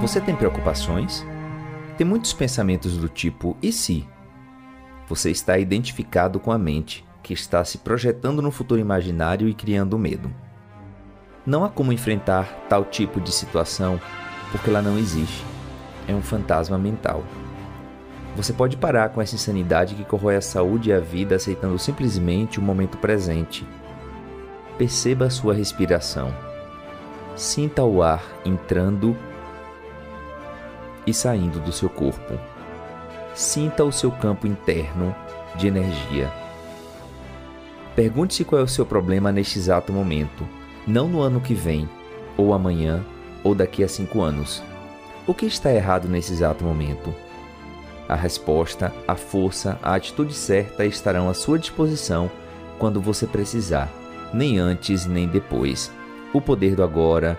Você tem preocupações? Tem muitos pensamentos do tipo e se? Você está identificado com a mente que está se projetando no futuro imaginário e criando medo. Não há como enfrentar tal tipo de situação porque ela não existe. É um fantasma mental. Você pode parar com essa insanidade que corrói a saúde e a vida aceitando simplesmente o momento presente. Perceba a sua respiração. Sinta o ar entrando e saindo do seu corpo. Sinta o seu campo interno de energia. Pergunte-se qual é o seu problema neste exato momento, não no ano que vem, ou amanhã, ou daqui a cinco anos. O que está errado nesse exato momento? A resposta, a força, a atitude certa estarão à sua disposição quando você precisar, nem antes nem depois. O poder do agora.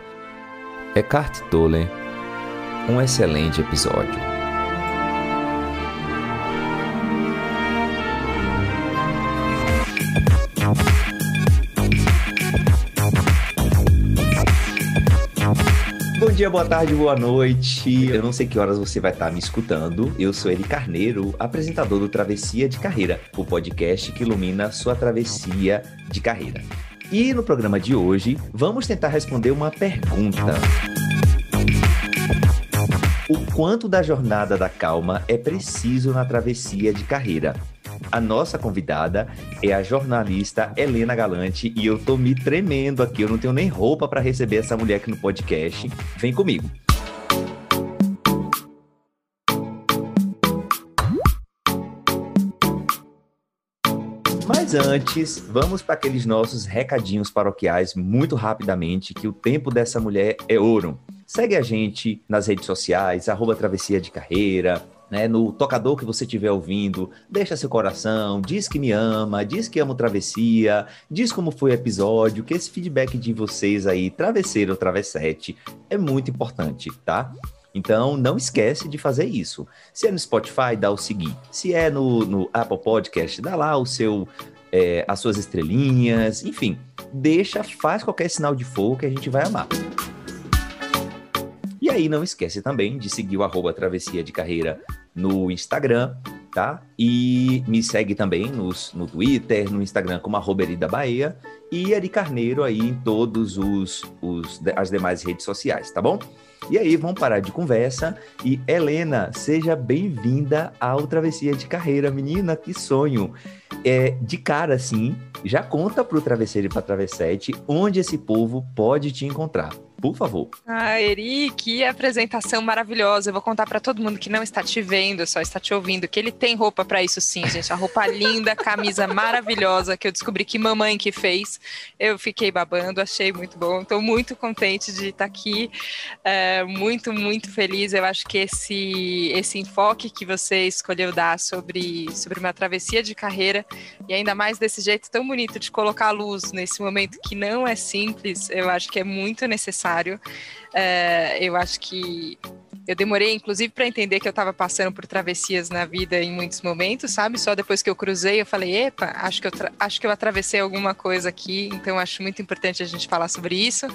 Eckhart Tolle um excelente episódio. Bom dia, boa tarde, boa noite. Eu não sei que horas você vai estar me escutando. Eu sou Eli Carneiro, apresentador do Travessia de Carreira, o podcast que ilumina sua travessia de carreira. E no programa de hoje, vamos tentar responder uma pergunta o quanto da jornada da calma é preciso na travessia de carreira. A nossa convidada é a jornalista Helena Galante e eu tô me tremendo aqui, eu não tenho nem roupa para receber essa mulher aqui no podcast. Vem comigo. Mas antes, vamos para aqueles nossos recadinhos paroquiais muito rapidamente, que o tempo dessa mulher é ouro. Segue a gente nas redes sociais, arroba Travessia de Carreira, né, no tocador que você estiver ouvindo, deixa seu coração, diz que me ama, diz que amo Travessia, diz como foi o episódio, que esse feedback de vocês aí, travesseiro ou travessete, é muito importante, tá? Então, não esquece de fazer isso. Se é no Spotify, dá o seguir. Se é no, no Apple Podcast, dá lá o seu, é, as suas estrelinhas, enfim, deixa, faz qualquer sinal de fogo que a gente vai amar. Aí não esquece também de seguir o arroba Travessia de Carreira no Instagram, tá? E me segue também nos, no Twitter, no Instagram como arroba Erida Bahia e Eri Carneiro aí em todos os, os as demais redes sociais, tá bom? E aí, vamos parar de conversa. E Helena, seja bem-vinda ao Travessia de Carreira. Menina, que sonho! É, de cara, assim, já conta para o travesseiro e para travessete onde esse povo pode te encontrar por favor. Ah, Eri, que apresentação maravilhosa. Eu vou contar para todo mundo que não está te vendo, só está te ouvindo, que ele tem roupa para isso sim, gente. A roupa linda, camisa maravilhosa que eu descobri que mamãe que fez. Eu fiquei babando, achei muito bom. Estou muito contente de estar aqui, é, muito, muito feliz. Eu acho que esse, esse enfoque que você escolheu dar sobre, sobre uma travessia de carreira e ainda mais desse jeito tão bonito de colocar a luz nesse momento que não é simples, eu acho que é muito necessário necessário. É, eu acho que eu demorei, inclusive, para entender que eu estava passando por travessias na vida em muitos momentos, sabe? Só depois que eu cruzei, eu falei, epa, acho que eu, acho que eu atravessei alguma coisa aqui, então acho muito importante a gente falar sobre isso.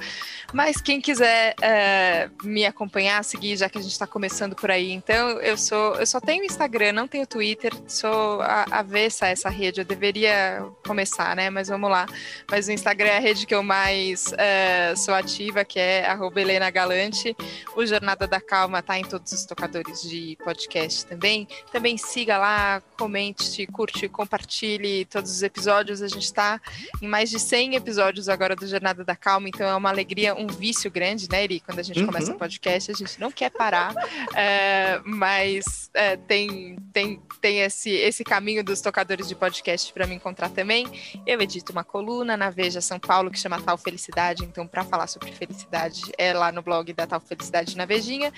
Mas quem quiser é, me acompanhar, seguir, já que a gente está começando por aí, então eu sou, eu só tenho Instagram, não tenho Twitter, sou avessa a essa rede, eu deveria começar, né? Mas vamos lá. Mas o Instagram é a rede que eu mais é, sou ativa, que é Helena Galante. O Jornada da Calma tá em todos os tocadores de podcast também. Também siga lá, comente, curte, compartilhe todos os episódios. A gente está em mais de 100 episódios agora do Jornada da Calma, então é uma alegria, um vício grande, né, Eri? Quando a gente uhum. começa o podcast, a gente não quer parar, é, mas é, tem, tem, tem esse, esse caminho dos tocadores de podcast para me encontrar também. Eu edito uma coluna na Veja São Paulo que chama Tal Felicidade, então para falar sobre felicidade é lá no blog da Tal Felicidade na Vejinha.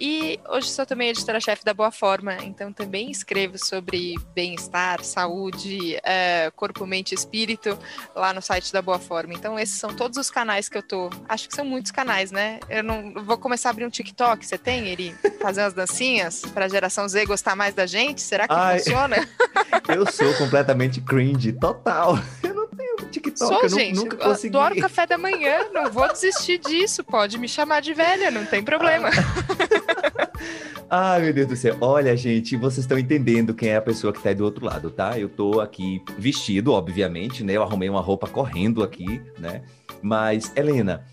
E hoje sou também editora-chefe da Boa Forma, então também escrevo sobre bem-estar, saúde, é, corpo, mente e espírito lá no site da Boa Forma. Então esses são todos os canais que eu tô. Acho que são muitos canais, né? Eu não vou começar a abrir um TikTok. Você tem, Eri? Fazer umas dancinhas para a geração Z gostar mais da gente? Será que Ai, funciona? Eu sou completamente cringe, total. Eu não tenho TikTok, sou, eu gente, nunca consegui. Adoro café da manhã, não vou desistir disso. Pode me chamar de velha, não tem problema. Ai, meu Deus do céu. Olha, gente, vocês estão entendendo quem é a pessoa que tá aí do outro lado, tá? Eu tô aqui vestido, obviamente, né? Eu arrumei uma roupa correndo aqui, né? Mas, Helena,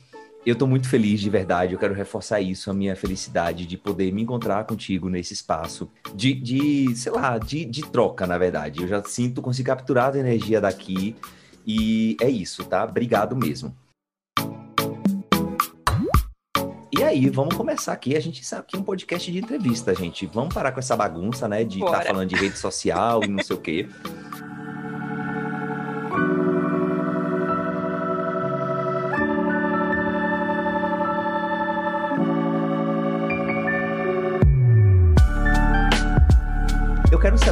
eu tô muito feliz de verdade. Eu quero reforçar isso, a minha felicidade de poder me encontrar contigo nesse espaço de, de sei lá, de, de troca, na verdade. Eu já sinto, consigo capturar a energia daqui. E é isso, tá? Obrigado mesmo. E aí, vamos começar aqui. A gente sabe que é um podcast de entrevista, gente. Vamos parar com essa bagunça, né? De estar tá falando de rede social e não sei o quê.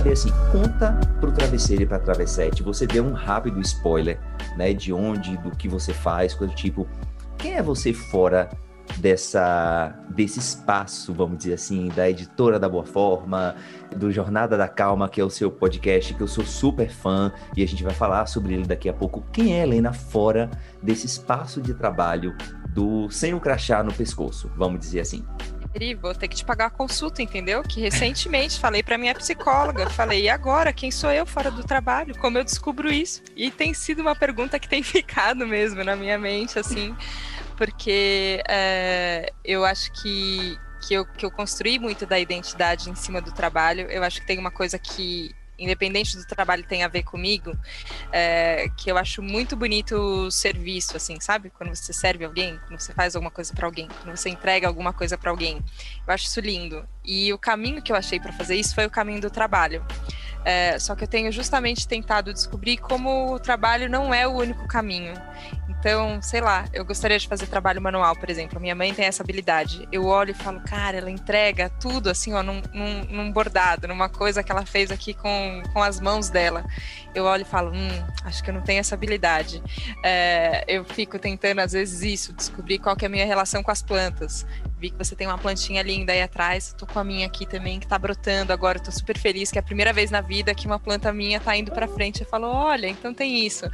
saber assim, conta pro travesseiro e pra travessete. Você deu um rápido spoiler, né, de onde, do que você faz, coisa do tipo. Quem é você fora dessa desse espaço, vamos dizer assim, da editora da Boa Forma, do Jornada da Calma, que é o seu podcast, que eu sou super fã e a gente vai falar sobre ele daqui a pouco. Quem é Helena fora desse espaço de trabalho do sem o crachá no pescoço, vamos dizer assim? Vou ter que te pagar a consulta, entendeu? Que recentemente falei para minha psicóloga, falei, e agora, quem sou eu fora do trabalho? Como eu descubro isso? E tem sido uma pergunta que tem ficado mesmo na minha mente, assim, porque é, eu acho que, que, eu, que eu construí muito da identidade em cima do trabalho. Eu acho que tem uma coisa que independente do trabalho tem a ver comigo, é, que eu acho muito bonito o serviço, assim, sabe? Quando você serve alguém, quando você faz alguma coisa para alguém, quando você entrega alguma coisa para alguém. Eu acho isso lindo. E o caminho que eu achei para fazer isso foi o caminho do trabalho. É, só que eu tenho justamente tentado descobrir como o trabalho não é o único caminho. Então, sei lá, eu gostaria de fazer trabalho manual, por exemplo. Minha mãe tem essa habilidade. Eu olho e falo, cara, ela entrega tudo assim, ó, num, num, num bordado, numa coisa que ela fez aqui com, com as mãos dela. Eu olho e falo, hum, acho que eu não tenho essa habilidade. É, eu fico tentando, às vezes, isso, descobrir qual que é a minha relação com as plantas. Vi que você tem uma plantinha linda aí atrás, tô com a minha aqui também, que tá brotando agora, tô super feliz, que é a primeira vez na vida que uma planta minha tá indo para frente. Eu falo, olha, então tem isso.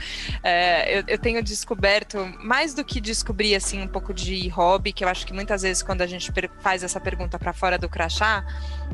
É, eu, eu tenho descoberto mais do que descobrir assim um pouco de hobby, que eu acho que muitas vezes quando a gente faz essa pergunta para fora do crachá,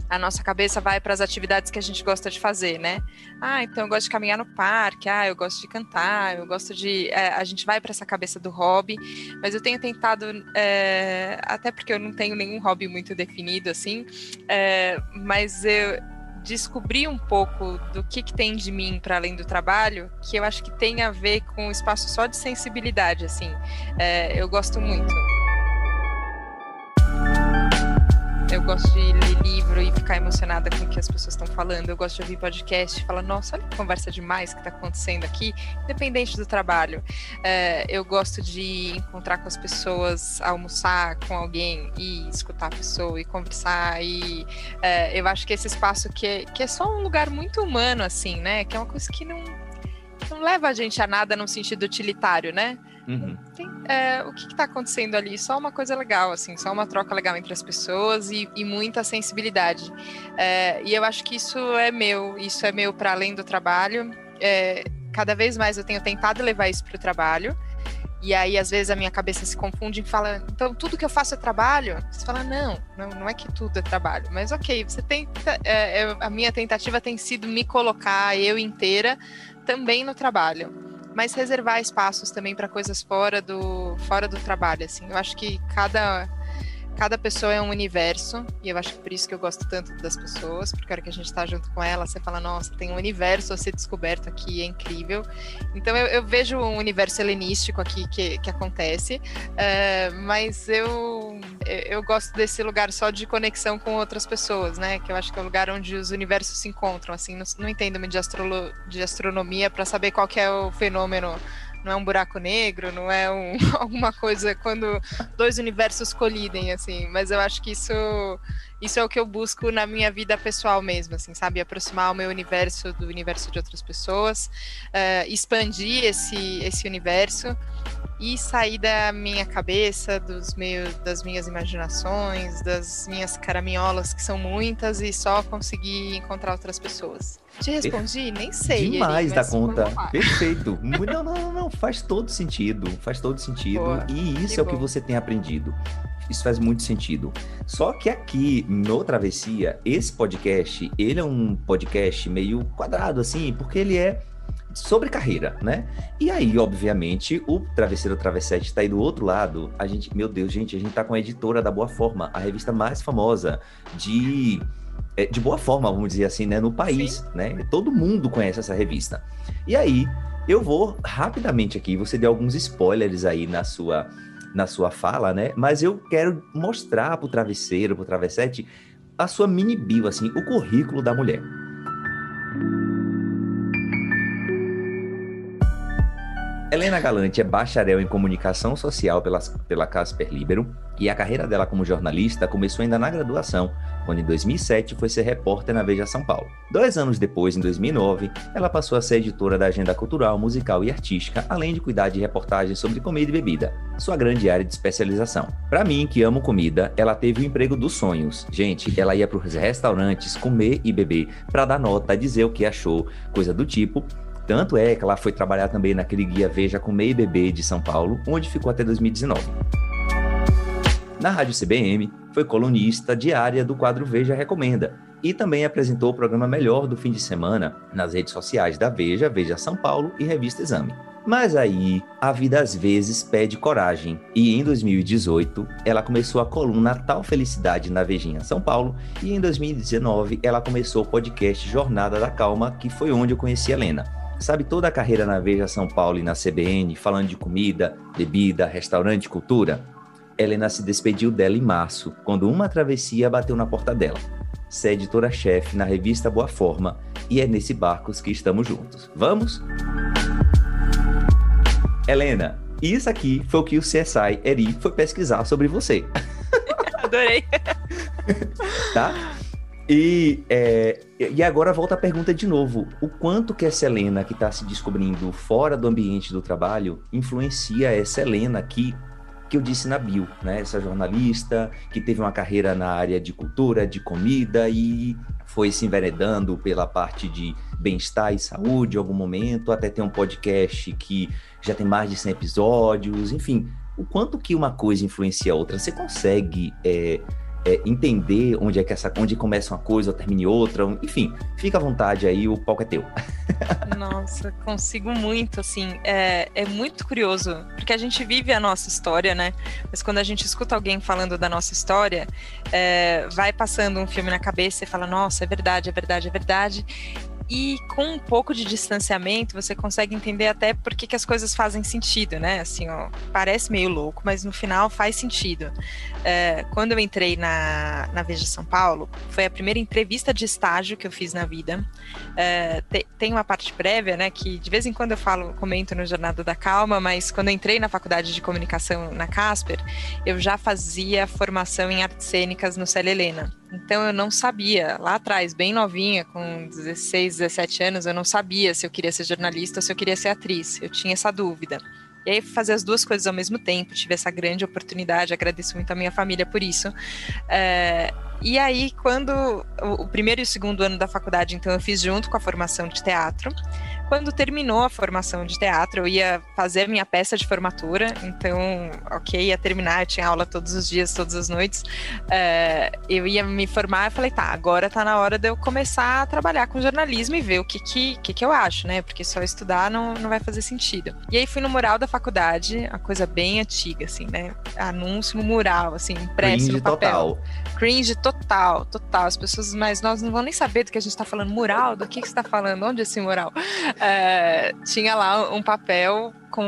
a nossa cabeça vai para as atividades que a gente gosta de fazer, né? Ah, então eu gosto de caminhar no parque, ah, eu gosto de cantar, eu gosto de. É, a gente vai para essa cabeça do hobby, mas eu tenho tentado, é, até porque eu não tenho nenhum hobby muito definido assim, é, mas eu descobrir um pouco do que, que tem de mim para além do trabalho, que eu acho que tem a ver com o espaço só de sensibilidade, assim. É, eu gosto muito. Eu gosto de ler livro e ficar emocionada com o que as pessoas estão falando. Eu gosto de ouvir podcast e falar, nossa, olha que conversa demais que está acontecendo aqui, independente do trabalho. É, eu gosto de encontrar com as pessoas, almoçar com alguém e escutar a pessoa e conversar. E é, eu acho que esse espaço que é, que é só um lugar muito humano, assim, né? Que é uma coisa que não, não leva a gente a nada no sentido utilitário, né? Uhum. Tem, é, o que está acontecendo ali? Só uma coisa legal, assim, só uma troca legal entre as pessoas e, e muita sensibilidade. É, e eu acho que isso é meu, isso é meu para além do trabalho. É, cada vez mais eu tenho tentado levar isso para o trabalho. E aí, às vezes, a minha cabeça se confunde e fala, então tudo que eu faço é trabalho? Você fala, não, não, não é que tudo é trabalho. Mas ok, você tenta. É, é, a minha tentativa tem sido me colocar, eu inteira, também no trabalho mas reservar espaços também para coisas fora do fora do trabalho assim. Eu acho que cada cada pessoa é um universo, e eu acho que por isso que eu gosto tanto das pessoas, porque a hora que a gente está junto com ela, você fala, nossa, tem um universo a ser descoberto aqui, é incrível. Então eu, eu vejo um universo helenístico aqui que, que acontece, uh, mas eu, eu gosto desse lugar só de conexão com outras pessoas, né? Que eu acho que é o lugar onde os universos se encontram, assim, não, não entendo muito de, astrolo, de astronomia para saber qual é o fenômeno não é um buraco negro, não é um, alguma coisa quando dois universos colidem, assim. Mas eu acho que isso, isso é o que eu busco na minha vida pessoal mesmo, assim, sabe? Aproximar o meu universo do universo de outras pessoas, uh, expandir esse, esse universo e sair da minha cabeça, dos meus, das minhas imaginações, das minhas caraminholas, que são muitas, e só conseguir encontrar outras pessoas. Te respondi? Nem sei. Demais da conta. Perfeito. Não, não, não, não. Faz todo sentido. Faz todo sentido. Boa. E isso é bom. o que você tem aprendido. Isso faz muito sentido. Só que aqui no Travessia, esse podcast, ele é um podcast meio quadrado, assim, porque ele é sobre carreira, né? E aí, obviamente, o Travesseiro Travessete está aí do outro lado. A gente, meu Deus, gente, a gente tá com a editora da Boa Forma, a revista mais famosa de é, de boa forma, vamos dizer assim, né, no país, Sim. né? Todo mundo conhece essa revista. E aí, eu vou rapidamente aqui, você deu alguns spoilers aí na sua na sua fala, né? Mas eu quero mostrar pro travesseiro, pro travessete, a sua mini bio, assim, o currículo da mulher. Helena Galante é bacharel em comunicação social pela, pela Casper Libero e a carreira dela como jornalista começou ainda na graduação, quando em 2007 foi ser repórter na Veja São Paulo. Dois anos depois, em 2009, ela passou a ser editora da agenda cultural, musical e artística, além de cuidar de reportagens sobre comida e bebida, sua grande área de especialização. Para mim, que amo comida, ela teve o emprego dos sonhos. Gente, ela ia para os restaurantes comer e beber para dar nota, dizer o que achou, coisa do tipo, tanto é que ela foi trabalhar também naquele guia Veja com Meio Bebê de São Paulo, onde ficou até 2019. Na Rádio CBM, foi colunista diária do quadro Veja Recomenda e também apresentou o programa Melhor do fim de semana nas redes sociais da Veja, Veja São Paulo e Revista Exame. Mas aí, a vida às vezes pede coragem. E em 2018, ela começou a coluna Tal Felicidade na Vejinha São Paulo. E em 2019, ela começou o podcast Jornada da Calma, que foi onde eu conheci a Helena sabe, toda a carreira na Veja São Paulo e na CBN, falando de comida, bebida, restaurante, cultura, Helena se despediu dela em março, quando uma travessia bateu na porta dela. Você é editora-chefe na revista Boa Forma e é nesse Barcos que estamos juntos. Vamos? Helena, isso aqui foi o que o CSI Eri foi pesquisar sobre você. Adorei. tá? E, é, e agora volta a pergunta de novo: o quanto que essa Helena que está se descobrindo fora do ambiente do trabalho influencia essa Helena que que eu disse na bio, né? Essa jornalista que teve uma carreira na área de cultura, de comida e foi se enveredando pela parte de bem-estar e saúde em algum momento, até ter um podcast que já tem mais de 100 episódios, enfim. O quanto que uma coisa influencia a outra? Você consegue é, é, entender onde é que essa, onde começa uma coisa termine outra, enfim, fica à vontade aí, o palco é teu. Nossa, consigo muito, assim, é, é muito curioso, porque a gente vive a nossa história, né? Mas quando a gente escuta alguém falando da nossa história, é, vai passando um filme na cabeça e fala, nossa, é verdade, é verdade, é verdade. E com um pouco de distanciamento, você consegue entender até por que, que as coisas fazem sentido, né? Assim, ó, parece meio louco, mas no final faz sentido. É, quando eu entrei na, na Veja São Paulo, foi a primeira entrevista de estágio que eu fiz na vida. É, te, tem uma parte prévia, né? Que de vez em quando eu falo, comento no Jornada da Calma, mas quando eu entrei na faculdade de comunicação na Casper, eu já fazia formação em artes cênicas no Célia Helena. Então eu não sabia, lá atrás, bem novinha, com 16, 17 anos, eu não sabia se eu queria ser jornalista ou se eu queria ser atriz. Eu tinha essa dúvida. E aí fazer as duas coisas ao mesmo tempo, tive essa grande oportunidade, agradeço muito a minha família por isso. É, e aí, quando o, o primeiro e o segundo ano da faculdade, então, eu fiz junto com a formação de teatro, Quando terminou a formação de teatro, eu ia fazer a minha peça de formatura, então, ok, ia terminar, eu tinha aula todos os dias, todas as noites. É, eu ia me formar e falei, tá, agora tá na hora de eu começar a trabalhar com jornalismo e ver o que, que, que, que eu acho, né? Porque só estudar não, não vai fazer sentido. E aí fui no mural da faculdade, a coisa bem antiga, assim, né? Anúncio no mural, assim, impresso Cringe no papel. Total. Cringe total, total. As pessoas mais nós não vão nem saber do que a gente tá falando. Mural, do que, que você tá falando? Onde é esse mural? É, tinha lá um papel com,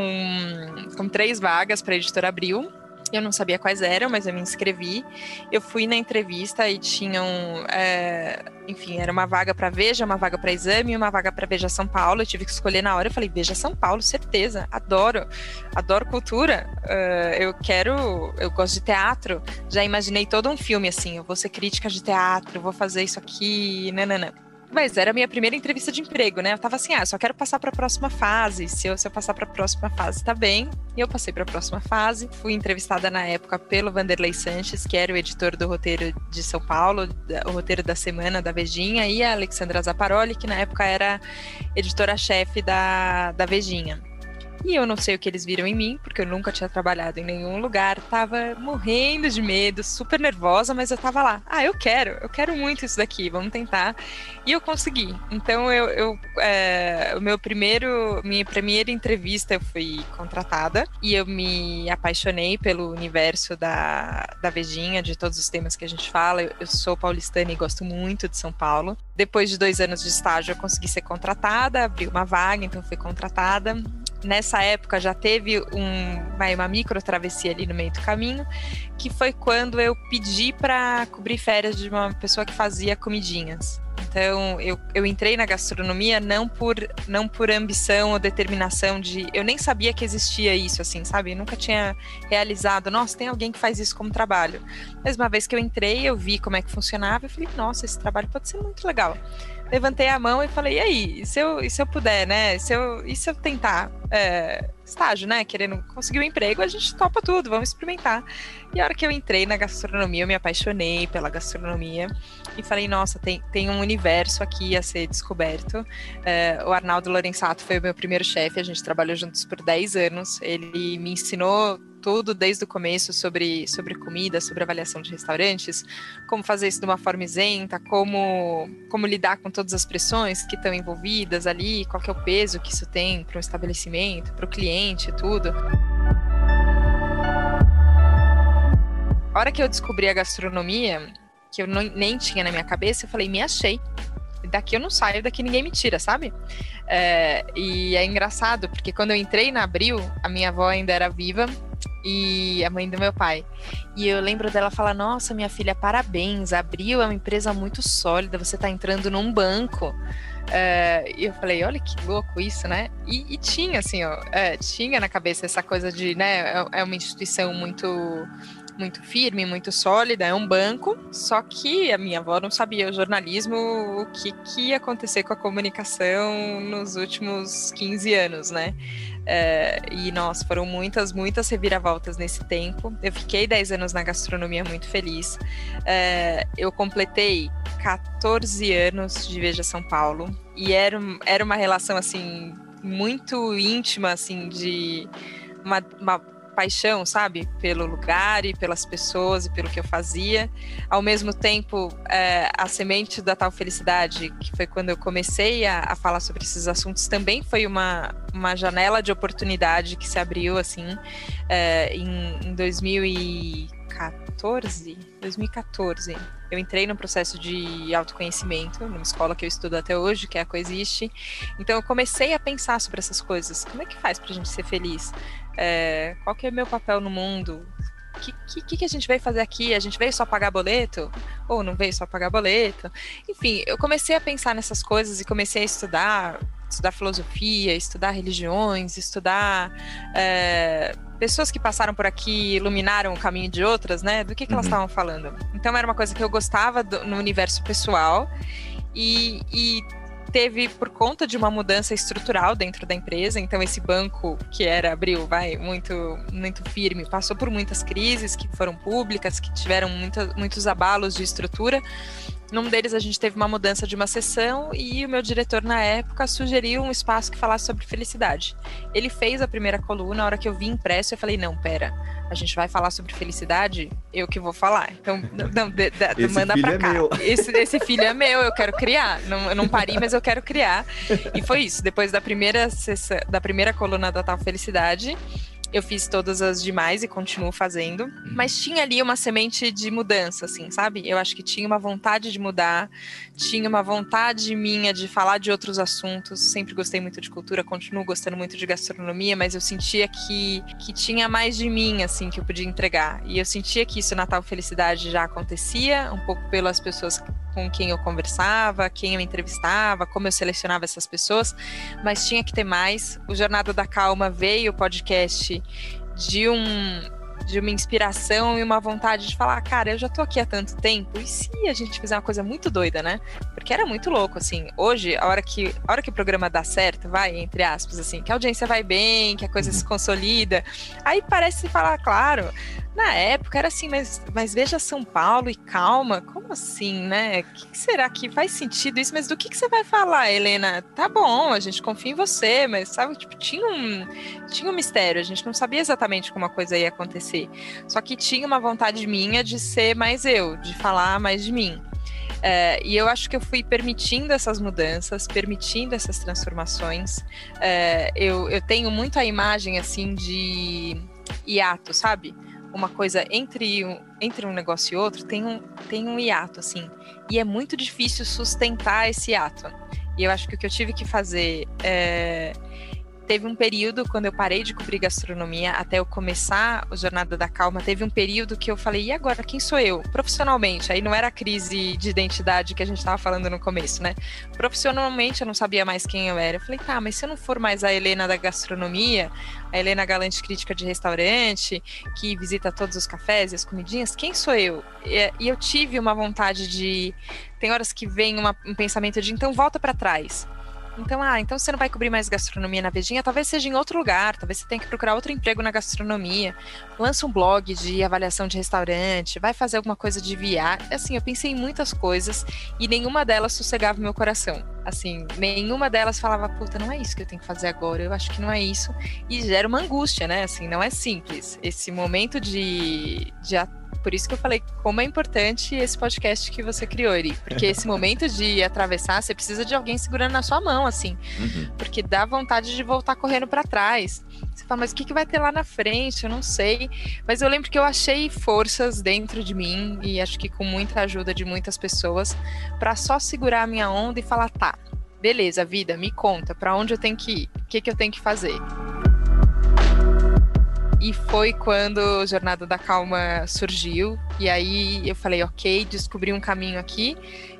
com três vagas para a editora Abril. Eu não sabia quais eram, mas eu me inscrevi. Eu fui na entrevista e tinham, é, enfim, era uma vaga para Veja, uma vaga para Exame e uma vaga para Veja São Paulo. Eu tive que escolher na hora. Eu falei, Veja São Paulo, certeza, adoro, adoro cultura. Uh, eu quero, eu gosto de teatro. Já imaginei todo um filme assim. Eu vou ser crítica de teatro, vou fazer isso aqui, nanana. Mas era a minha primeira entrevista de emprego, né? Eu tava assim, ah, só quero passar para a próxima fase. Se eu, se eu passar para a próxima fase, tá bem. E eu passei para a próxima fase. Fui entrevistada na época pelo Vanderlei Sanches, que era o editor do roteiro de São Paulo, o roteiro da semana da Vejinha, e a Alexandra Zaparoli, que na época era editora-chefe da, da Vejinha. E eu não sei o que eles viram em mim, porque eu nunca tinha trabalhado em nenhum lugar, tava morrendo de medo, super nervosa, mas eu tava lá. Ah, eu quero, eu quero muito isso daqui, vamos tentar. E eu consegui. Então eu, eu é, o meu primeiro, minha primeira entrevista eu fui contratada e eu me apaixonei pelo universo da, da Vejinha, de todos os temas que a gente fala. Eu, eu sou paulistana e gosto muito de São Paulo. Depois de dois anos de estágio, eu consegui ser contratada, abri uma vaga, então fui contratada nessa época já teve um, uma micro travessia ali no meio do caminho, que foi quando eu pedi para cobrir férias de uma pessoa que fazia comidinhas. Então, eu, eu entrei na gastronomia não por, não por ambição ou determinação de. Eu nem sabia que existia isso, assim, sabe? Eu nunca tinha realizado, nossa, tem alguém que faz isso como trabalho. Mas uma vez que eu entrei, eu vi como é que funcionava e falei, nossa, esse trabalho pode ser muito legal levantei a mão e falei, e aí, e se eu, se eu puder, né? E se eu, e se eu tentar é, estágio, né? Querendo conseguir um emprego, a gente topa tudo, vamos experimentar. E a hora que eu entrei na gastronomia, eu me apaixonei pela gastronomia e falei, nossa, tem, tem um universo aqui a ser descoberto. É, o Arnaldo Lorenzato foi o meu primeiro chefe, a gente trabalhou juntos por 10 anos. Ele me ensinou tudo desde o começo sobre, sobre comida, sobre avaliação de restaurantes, como fazer isso de uma forma isenta, como, como lidar com todas as pressões que estão envolvidas ali, qual é o peso que isso tem para o estabelecimento, para o cliente, tudo. A hora que eu descobri a gastronomia, que eu não, nem tinha na minha cabeça, eu falei, me achei daqui eu não saio, daqui ninguém me tira, sabe? É, e é engraçado, porque quando eu entrei na Abril, a minha avó ainda era viva e a mãe do meu pai. E eu lembro dela falar: Nossa, minha filha, parabéns, Abril é uma empresa muito sólida, você está entrando num banco. É, e eu falei, olha que louco isso, né? E, e tinha, assim, ó, é, tinha na cabeça essa coisa de, né, é, é uma instituição muito muito firme, muito sólida, é um banco. Só que a minha avó não sabia o jornalismo, o que, que ia acontecer com a comunicação nos últimos 15 anos, né? É, e, nossa, foram muitas, muitas reviravoltas nesse tempo. Eu fiquei 10 anos na gastronomia muito feliz. É, eu completei 14 anos de Veja São Paulo. E era, era uma relação, assim, muito íntima, assim, de uma, uma paixão, sabe? Pelo lugar e pelas pessoas e pelo que eu fazia. Ao mesmo tempo, é, a semente da tal felicidade, que foi quando eu comecei a, a, falar sobre esses assuntos, também foi uma, uma janela de oportunidade que se abriu, assim, é, em, em 2014. 2014 eu entrei no processo de autoconhecimento, numa escola que eu estudo até hoje, que é a Coexiste. Então eu comecei a pensar sobre essas coisas. Como é que faz pra gente ser feliz? É, qual que é o meu papel no mundo? O que, que, que, a gente veio fazer aqui? A gente veio só pagar boleto? Ou não veio só pagar boleto? Enfim, eu comecei a pensar nessas coisas e comecei a estudar, estudar filosofia, estudar religiões, estudar é, pessoas que passaram por aqui iluminaram o caminho de outras, né? Do que, que uhum. elas estavam falando. Então era uma coisa que eu gostava do, no universo pessoal e, e teve por conta de uma mudança estrutural dentro da empresa. Então esse banco que era abril, vai muito muito firme, passou por muitas crises que foram públicas, que tiveram muita, muitos abalos de estrutura. Num deles a gente teve uma mudança de uma sessão e o meu diretor na época sugeriu um espaço que falasse sobre felicidade. Ele fez a primeira coluna, na hora que eu vi impresso eu falei, não, pera, a gente vai falar sobre felicidade, eu que vou falar. Então, não, de, de, manda pra é cá. É esse, esse, filho é meu, eu quero criar. Não, eu não parei, mas eu quero criar. E foi isso. Depois da primeira sessão, da primeira coluna da Tal Felicidade, eu fiz todas as demais e continuo fazendo. Mas tinha ali uma semente de mudança, assim, sabe? Eu acho que tinha uma vontade de mudar, tinha uma vontade minha de falar de outros assuntos. Sempre gostei muito de cultura, continuo gostando muito de gastronomia, mas eu sentia que, que tinha mais de mim, assim, que eu podia entregar. E eu sentia que isso, Natal Felicidade, já acontecia, um pouco pelas pessoas com quem eu conversava, quem eu entrevistava, como eu selecionava essas pessoas, mas tinha que ter mais. O Jornada da Calma veio o podcast de um de uma inspiração e uma vontade de falar, cara, eu já tô aqui há tanto tempo, e se a gente fizer uma coisa muito doida, né? Porque era muito louco, assim. Hoje, a hora que, a hora que o programa dá certo, vai, entre aspas, assim, que a audiência vai bem, que a coisa se consolida, aí parece falar, claro, na época era assim, mas, mas veja São Paulo e calma, como assim, né? Que, que, será que faz sentido isso? Mas do que, que você vai falar, Helena? Tá bom, a gente confia em você, mas sabe, tipo, tinha um, tinha um mistério, a gente não sabia exatamente como a coisa ia acontecer. Só que tinha uma vontade minha de ser mais eu, de falar mais de mim. É, e eu acho que eu fui permitindo essas mudanças, permitindo essas transformações. É, eu, eu tenho muito a imagem assim de hiato, sabe? Uma coisa entre um, entre um negócio e outro, tem um, tem um hiato, assim. E é muito difícil sustentar esse hiato. E eu acho que o que eu tive que fazer é, teve um período, quando eu parei de cobrir gastronomia, até eu começar o Jornada da Calma, teve um período que eu falei, e agora, quem sou eu? Profissionalmente, aí não era a crise de identidade que a gente estava falando no começo, né? Profissionalmente eu não sabia mais quem eu era. Eu falei, tá, mas se eu não for mais a Helena da gastronomia, a Helena Galante crítica de restaurante, que visita todos os cafés e as comidinhas, quem sou eu? E, eu tive uma vontade de. Tem horas que vem uma, um pensamento de então volta para trás então, ah, então você não vai cobrir mais gastronomia na Vejinha, talvez seja em outro lugar, talvez você tenha que procurar outro emprego na gastronomia. Lança um blog de avaliação de restaurante, vai fazer alguma coisa de viagem. Assim, eu pensei em muitas coisas e nenhuma delas sossegava meu coração. Assim, nenhuma delas falava, puta, não é isso que eu tenho que fazer agora, eu acho que não é isso. E gera uma angústia, né? Assim, não é simples. Esse momento de, de por isso que eu falei como é importante esse podcast que você criou, Eri. Porque esse momento de atravessar, você precisa de alguém segurando na sua mão, assim. Uhum. Porque dá vontade de voltar correndo para trás. Você fala, mas o que, que vai ter lá na frente? Eu não sei. Mas eu lembro que eu achei forças dentro de mim, e acho que com muita ajuda de muitas pessoas, para só segurar a minha onda e falar, tá, beleza, vida, me conta, para onde eu tenho que ir? O que, que eu tenho que fazer? E foi quando Jornada da Calma surgiu. E aí eu falei, ok, descobri um caminho aqui.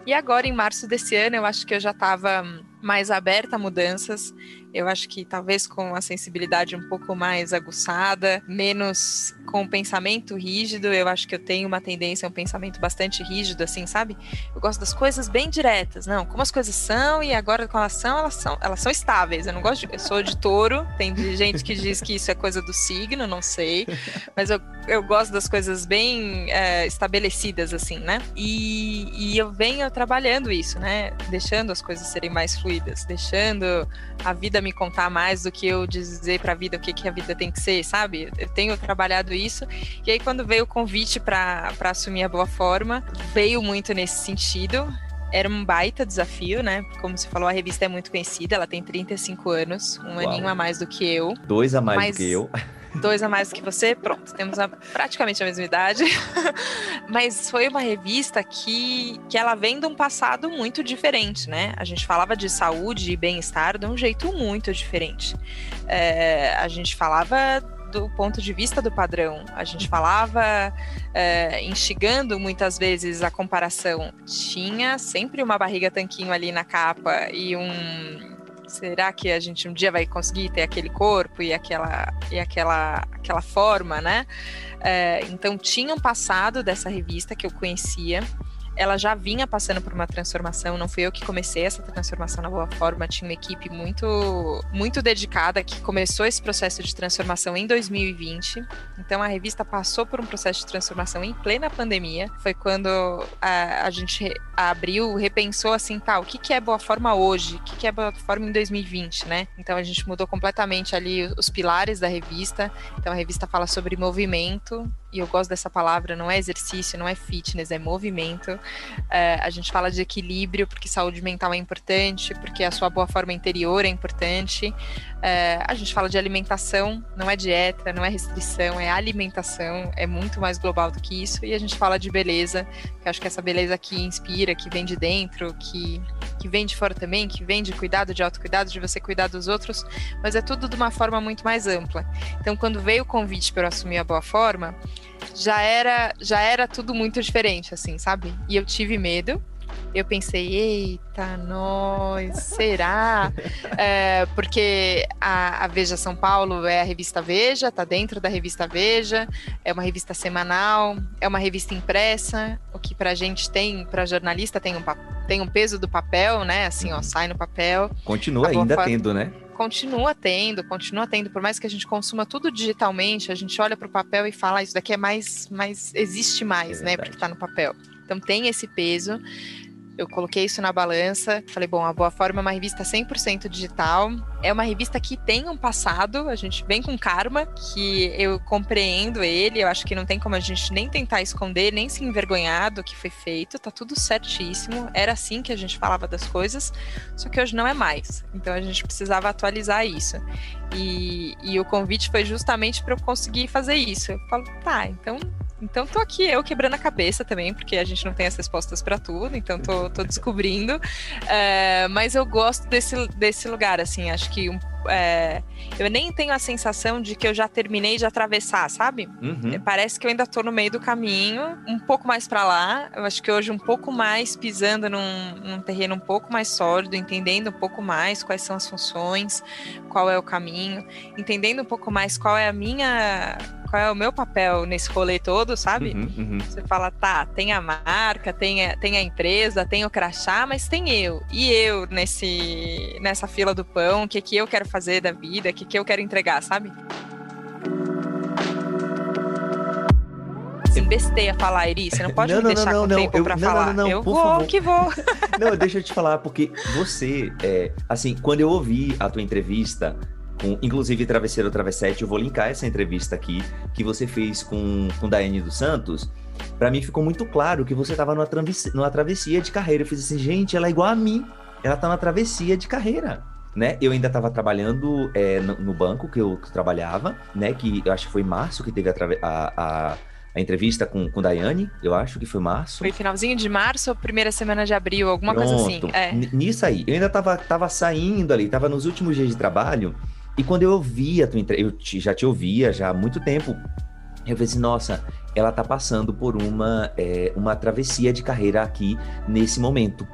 E agora, em março desse ano, eu acho que eu já estava mais aberta a mudanças. Eu acho que talvez com a sensibilidade um pouco mais aguçada, menos com o pensamento rígido. Eu acho que eu tenho uma tendência a um pensamento bastante rígido, assim, sabe? Eu gosto das coisas bem diretas. Não, como as coisas são e agora com elas são, elas são, elas são estáveis. Eu não gosto de, Eu sou de touro, tem gente que diz que isso é coisa do signo, não sei. Mas eu, eu gosto das coisas bem é, estabelecidas, assim, né? E, e eu venho trabalhando isso, né? Deixando as coisas serem mais fluidas, deixando a vida me contar mais do que eu dizer para a vida o que, que a vida tem que ser, sabe? Eu tenho trabalhado isso. E aí, quando veio o convite para assumir a boa forma, veio muito nesse sentido. Era um baita desafio, né? Como você falou, a revista é muito conhecida, ela tem 35 anos, um Uau. aninho a mais do que eu. Dois a mais do que eu dois a mais que você, pronto, temos a, praticamente a mesma idade. Mas foi uma revista que, que ela vem de um passado muito diferente, né? A gente falava de saúde e bem-estar de um jeito muito diferente. É, a gente falava do ponto de vista do padrão. A gente falava, é, instigando muitas vezes a comparação. Tinha sempre uma barriga tanquinho ali na capa e um será que a gente um dia vai conseguir ter aquele corpo e aquela, e aquela, aquela forma, né? É, então, tinha um passado dessa revista que eu conhecia. Ela já vinha passando por uma transformação, não fui eu que comecei essa transformação na Boa Forma, tinha uma equipe muito, muito dedicada que começou esse processo de transformação em 2020. Então a revista passou por um processo de transformação em plena pandemia. Foi quando a, a gente abriu, repensou assim, tá, o que, que é Boa Forma hoje? O que, que é Boa Forma em 2020, né? Então a gente mudou completamente ali os pilares da revista. Então a revista fala sobre movimento, e eu gosto dessa palavra, não é exercício, não é fitness, é movimento. É, a gente fala de equilíbrio, porque saúde mental é importante, porque a sua boa forma interior é importante. É, a gente fala de alimentação, não é dieta, não é restrição, é alimentação, é muito mais global do que isso. E a gente fala de beleza, que acho que essa beleza que inspira, que vem de dentro, que, que vem de fora também, que vem de cuidado, de autocuidado, de você cuidar dos outros, mas é tudo de uma forma muito mais ampla. Então, quando veio o convite para eu assumir a boa forma, já era, já era tudo muito diferente, assim, sabe? E eu tive medo. Eu pensei, eita, nós, será? é, porque a, a, Veja São Paulo é a revista Veja, tá dentro da revista Veja, é uma revista semanal, é uma revista impressa, o que pra gente tem, pra jornalista tem um, tem um peso do papel, né? Assim, ó, uhum. sai no papel. Continua ainda tendo, né? continua tendo, continua tendo, por mais que a gente consuma tudo digitalmente, a gente olha para o papel e fala, ah, isso daqui é mais, mais existe mais, é né? Porque está no papel. Então tem esse peso eu coloquei isso na balança. Falei, bom, a Boa Forma é uma revista 100% digital. É uma revista que tem um passado, a gente vem com karma, que eu compreendo ele. Eu acho que não tem como a gente nem tentar esconder, nem se envergonhar do que foi feito. Tá tudo certíssimo. Era assim que a gente falava das coisas, só que hoje não é mais. Então a gente precisava atualizar isso. E, e o convite foi justamente para eu conseguir fazer isso. Eu falo, tá, então então tô aqui eu quebrando a cabeça também, porque a gente não tem as respostas para tudo, então tô, tô descobrindo. É, mas eu gosto desse, desse lugar, assim, acho que um, é, eu nem tenho a sensação de que eu já terminei de atravessar, sabe? Uhum. Parece que eu ainda tô no meio do caminho, um pouco mais para lá. Eu acho que hoje um pouco mais pisando num, num terreno um pouco mais sólido, entendendo um pouco mais quais são as funções, qual é o caminho, entendendo um pouco mais qual é a minha qual é o meu papel nesse rolê todo, sabe? Uhum, uhum. Você fala, tá, tem a marca, tem a, tem a empresa, tem o crachá, mas tem eu. E eu nesse, nessa fila do pão, o que, que eu quero fazer da vida, o que, que eu quero entregar, sabe? Você besteia falar, Eri, você não pode não, me deixar não, não, com tempo eu, pra não, falar. Não, não, eu vou favor. que vou. não, deixa eu te falar, porque você, é, assim, quando eu ouvi a tua entrevista, com, inclusive Travesseiro Travessete, eu vou linkar essa entrevista aqui que você fez com, com Daiane dos Santos. Para mim ficou muito claro que você estava numa, travessia, numa travessia de carreira. Eu fiz assim, gente, ela é igual a mim. Ela tá na travessia de carreira. Né? Eu ainda estava trabalhando é, no, no, banco que eu, que trabalhava, né? Que eu acho que foi março que teve a, a, a, a entrevista com, com Daiane, eu acho que foi março. Foi finalzinho de março ou primeira semana de abril, alguma Pronto. coisa assim. É. Nisso aí, eu ainda estava tava saindo ali, estava nos últimos dias de trabalho, e quando eu ouvia a tua entrevista, eu te, já te ouvia já há muito tempo, eu falei assim, nossa, ela tá passando por uma, é, uma travessia de carreira aqui nesse momento.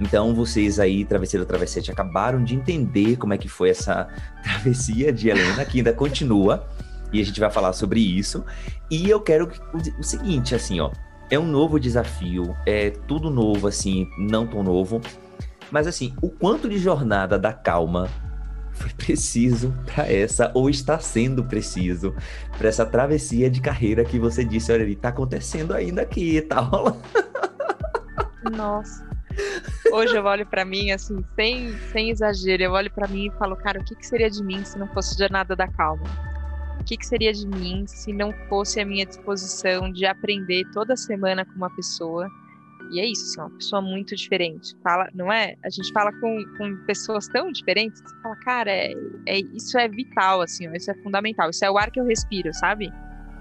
Então, vocês aí, Travesseiro Travessete, acabaram de entender como é que foi essa travessia de Helena, que ainda continua, e a gente vai falar sobre isso. E eu quero o seguinte, assim, ó, é um novo desafio, é tudo novo, assim, não tão novo, mas assim, o quanto de jornada da calma foi preciso para essa, ou está sendo preciso, para essa travessia de carreira que você disse, olha, ele tá acontecendo ainda aqui, tá rolando. Nossa. Hoje eu olho para mim, assim, sem, sem exagero, eu olho para mim e falo, cara, o que, que seria de mim se não fosse Jornada da Calma? O que, que seria de mim se não fosse a minha disposição de aprender toda semana com uma pessoa, e é isso, assim, uma pessoa muito diferente. Fala, não é? A gente fala com, com pessoas tão diferentes que você fala, cara, é, é, isso é vital, assim, isso é fundamental. Isso é o ar que eu respiro, sabe?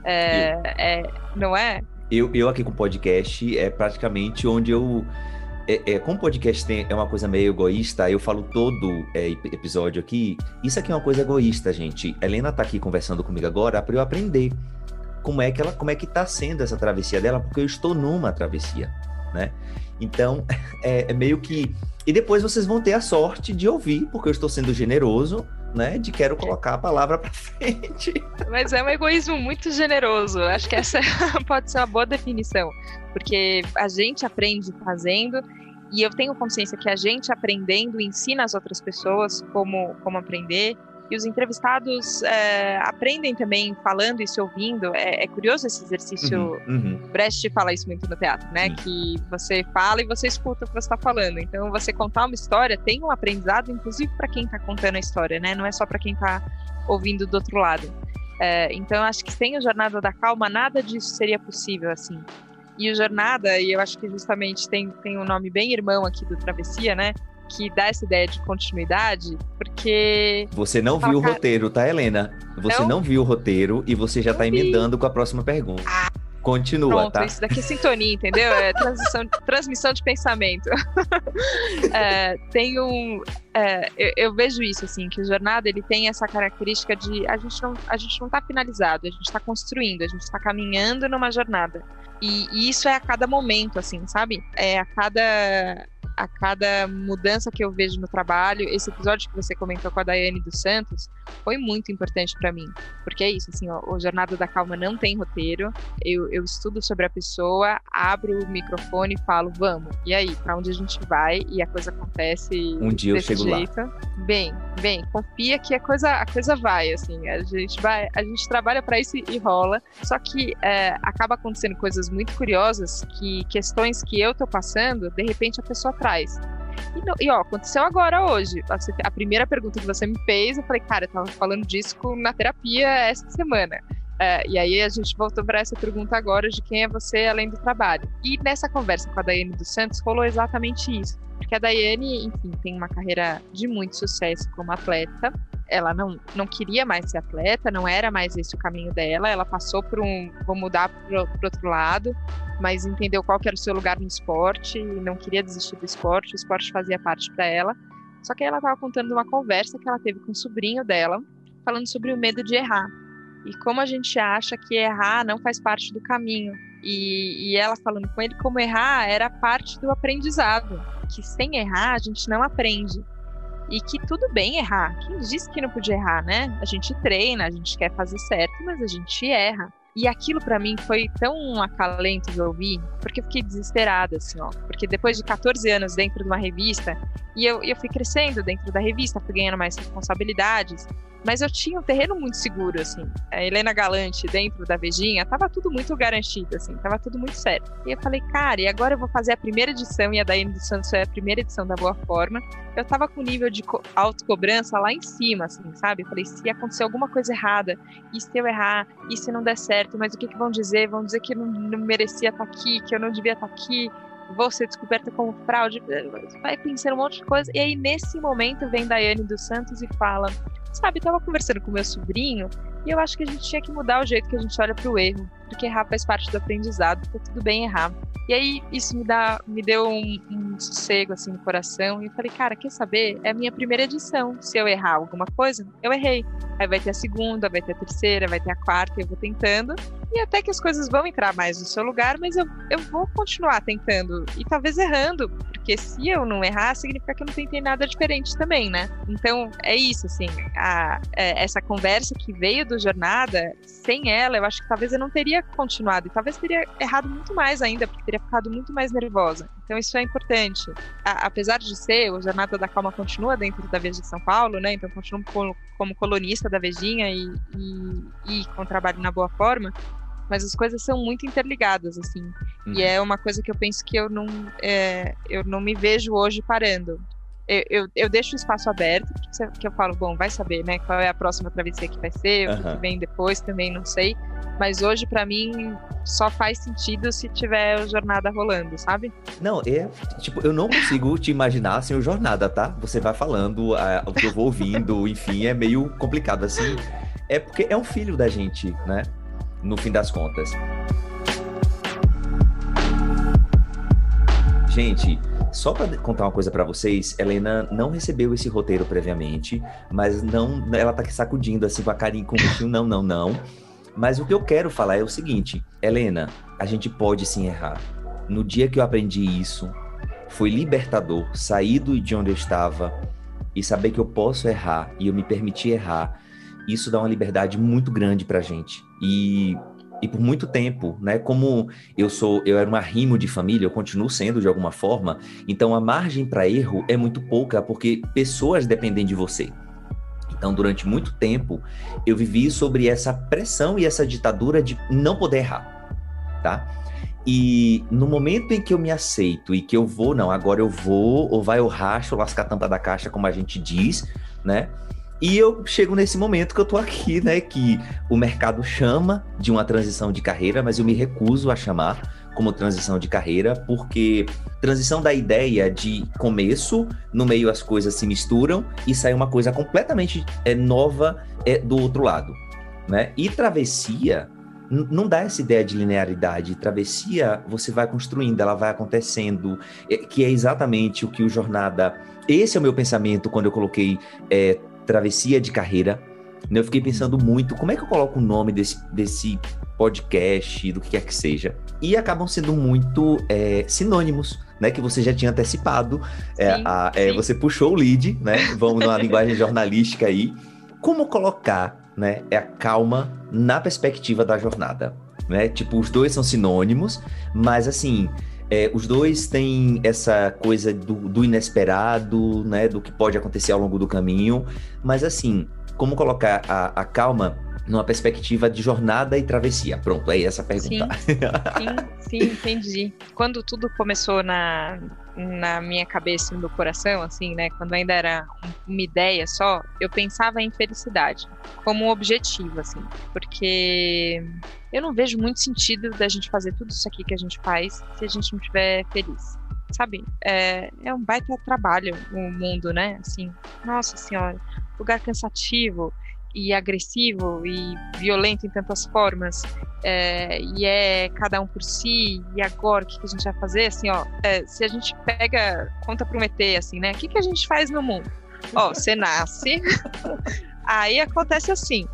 É, é, não é? Eu, eu aqui com o podcast é praticamente onde eu. É, é, como o podcast tem, é uma coisa meio egoísta, eu falo todo é, episódio aqui. Isso aqui é uma coisa egoísta, gente. Helena tá aqui conversando comigo agora para eu aprender como é que ela, como é que tá sendo essa travessia dela, porque eu estou numa travessia né? Então, é, é, meio que. E depois vocês vão ter a sorte de ouvir, porque eu estou sendo generoso, né, de quero colocar a palavra para frente. Mas é um egoísmo muito generoso. Acho que essa pode ser uma boa definição, porque a gente aprende fazendo e eu tenho consciência que a gente aprendendo ensina as outras pessoas como como aprender e os entrevistados é, aprendem também falando e se ouvindo. É, é curioso esse exercício. Uhum, uhum. Brecht fala isso muito no teatro, né? Sim. Que você fala e você escuta o que você está falando. Então, você contar uma história tem um aprendizado, inclusive para quem está contando a história, né? Não é só para quem está ouvindo do outro lado. É, então, acho que sem o Jornada da Calma, nada disso seria possível, assim. E o Jornada, e eu acho que justamente tem, tem um nome bem irmão aqui do Travessia, né? Que dá essa ideia de continuidade, porque. Você não viu o roteiro, tá, Helena? Você não, não viu o roteiro e você já não tá emendando vi. com a próxima pergunta. Ah. Continua, Pronto, tá? Isso daqui é sintonia, entendeu? É transmissão de pensamento. é, tem um. É, eu, eu, vejo isso, assim, que o jornada ele tem essa característica de a gente não, a gente não tá finalizado, a gente está construindo, a gente está caminhando numa jornada. E, e, isso é a cada momento, assim, sabe? É a cada a cada mudança que eu vejo no trabalho. Esse episódio que você comentou com a Daiane dos Santos foi muito importante para mim, porque é isso, assim, ó, o Jornada da Calma não tem roteiro. Eu, eu estudo sobre a pessoa, abro o microfone e falo, vamos. E aí, para onde a gente vai? E a coisa acontece. Um dia eu chego jeito. lá. Bem, bem, confia que a coisa, a coisa vai, assim, a gente vai, a gente trabalha para isso e rola. Só que é, acaba acontecendo coisas muito curiosas que questões que eu tô passando, de repente a pessoa traz. E, e, ó, aconteceu agora hoje. A primeira pergunta que você me fez, eu falei, cara, eu tava falando disso na terapia essa semana. É, e aí a gente voltou para essa pergunta agora de quem é você além do trabalho. E nessa conversa com a Daiane dos Santos rolou exatamente isso. Porque a Daiane, enfim, tem uma carreira de muito sucesso como atleta. Ela não, não queria mais ser atleta, não era mais esse o caminho dela. Ela passou por um, vou mudar para outro lado, mas entendeu qual era o seu lugar no esporte e não queria desistir do esporte. O esporte fazia parte para ela. Só que ela estava contando uma conversa que ela teve com o sobrinho dela, falando sobre o medo de errar e como a gente acha que errar não faz parte do caminho. E, e, ela falando com ele como errar era parte do aprendizado, que sem errar a gente não aprende. E que tudo bem errar. Quem disse que não podia errar, né? A gente treina, a gente quer fazer certo, mas a gente erra. E aquilo para mim foi tão acalento de ouvir, porque eu fiquei desesperada, assim, ó. Porque depois de 14 anos dentro de uma revista, e eu, eu fui crescendo dentro da revista, fui ganhando mais responsabilidades, mas eu tinha um terreno muito seguro, assim. A Helena Galante dentro da Vejinha, tava tudo muito garantido, assim, tava tudo muito certo. E eu falei, cara, e agora eu vou fazer a primeira edição, e a Daiane dos Santos é a primeira edição da Boa Forma. Eu tava com nível de autocobrança lá em cima, assim, sabe? Eu falei, se acontecer alguma coisa errada, e se eu errar, e se não der certo, mas o que, que vão dizer? Vão dizer que eu não, não merecia estar tá aqui, que eu não devia estar tá aqui, vou ser descoberta como fraude. Vai pensando um monte de coisa. E aí, nesse momento, vem Daiane dos Santos e fala Sabe, tava conversando com meu sobrinho e eu acho que a gente tinha que mudar o jeito que a gente olha para o erro, porque errar faz parte do aprendizado, tá tudo bem errar. E aí isso me dá, me deu um, um sossego assim no coração e eu falei, cara, quer saber? É a minha primeira edição. Se eu errar alguma coisa, eu errei. Aí vai ter a segunda, vai ter a terceira, vai ter a quarta, eu vou tentando e até que as coisas vão entrar mais no seu lugar, mas eu, eu vou continuar tentando e talvez errando, porque se eu não errar, significa que eu não tentei nada diferente também, né? Então é isso, assim, a, é, essa conversa que veio do Jornada, sem ela, eu acho que talvez eu não teria continuado e talvez teria errado muito mais ainda, porque teria ficado muito mais nervosa. Então isso é importante. A, apesar de ser, o Jornada da Calma continua dentro da Veja de São Paulo, né? Então continuo como, como colunista da Vejinha e, e, e com trabalho na Boa Forma, mas as coisas são muito interligadas, assim. Uhum. E é uma coisa que eu penso que eu não, é, eu não me vejo hoje parando. Eu, eu, eu deixo o espaço aberto, que eu falo, bom, vai saber, né, qual é a próxima travessia que vai ser, uhum. o que vem depois, também não sei. Mas hoje, para mim, só faz sentido se tiver a jornada rolando, sabe? Não, é, tipo, eu não consigo te imaginar sem o jornada, tá? Você vai falando, a, o que eu vou ouvindo, enfim, é meio complicado, assim. É porque é um filho da gente, né? no fim das contas. Gente, só para contar uma coisa para vocês, Helena não recebeu esse roteiro previamente, mas não, ela tá sacudindo assim com a carinha com o não, não, não. Mas o que eu quero falar é o seguinte, Helena, a gente pode sim errar. No dia que eu aprendi isso, foi libertador, sair de onde eu estava, e saber que eu posso errar e eu me permitir errar, isso dá uma liberdade muito grande pra gente. E e por muito tempo, né, como eu sou, eu era um arrimo de família, eu continuo sendo de alguma forma, então a margem para erro é muito pouca porque pessoas dependem de você. Então, durante muito tempo, eu vivi sobre essa pressão e essa ditadura de não poder errar, tá? E no momento em que eu me aceito e que eu vou, não, agora eu vou, ou vai o racho, lascar a tampa da caixa, como a gente diz, né? E eu chego nesse momento que eu tô aqui, né? Que o mercado chama de uma transição de carreira, mas eu me recuso a chamar como transição de carreira, porque transição da ideia de começo, no meio as coisas se misturam e sai uma coisa completamente é, nova é, do outro lado, né? E travessia não dá essa ideia de linearidade. Travessia você vai construindo, ela vai acontecendo, é, que é exatamente o que o jornada. Esse é o meu pensamento quando eu coloquei é, travessia de carreira. Né? Eu fiquei pensando muito como é que eu coloco o nome desse, desse podcast, do que quer que seja. E acabam sendo muito é, sinônimos, né? Que você já tinha antecipado. É, sim, a, é, você puxou o lead, né? Vamos numa linguagem jornalística aí. Como colocar né, é a calma na perspectiva da jornada? Né? Tipo, os dois são sinônimos, mas assim, é, os dois têm essa coisa do, do, inesperado, né? Do que pode acontecer ao longo do caminho. Mas assim, como colocar a, a calma numa perspectiva de jornada e travessia? Pronto, é essa a pergunta. Sim, sim, sim, entendi. Quando tudo começou na, na minha cabeça e no coração, assim, né? Quando ainda era uma ideia só, eu pensava em felicidade como um objetivo, assim, porque eu não vejo muito sentido da gente fazer tudo isso aqui que a gente faz se a gente não estiver feliz. Sabe, é, é um baita trabalho o mundo, né? Assim, nossa senhora, lugar cansativo, e agressivo e violento em tantas formas é, e é cada um por si e agora o que, que a gente vai fazer? Assim ó é, se a gente pega conta prometer assim né? O que, que a gente faz no mundo? Ó você nasce aí acontece assim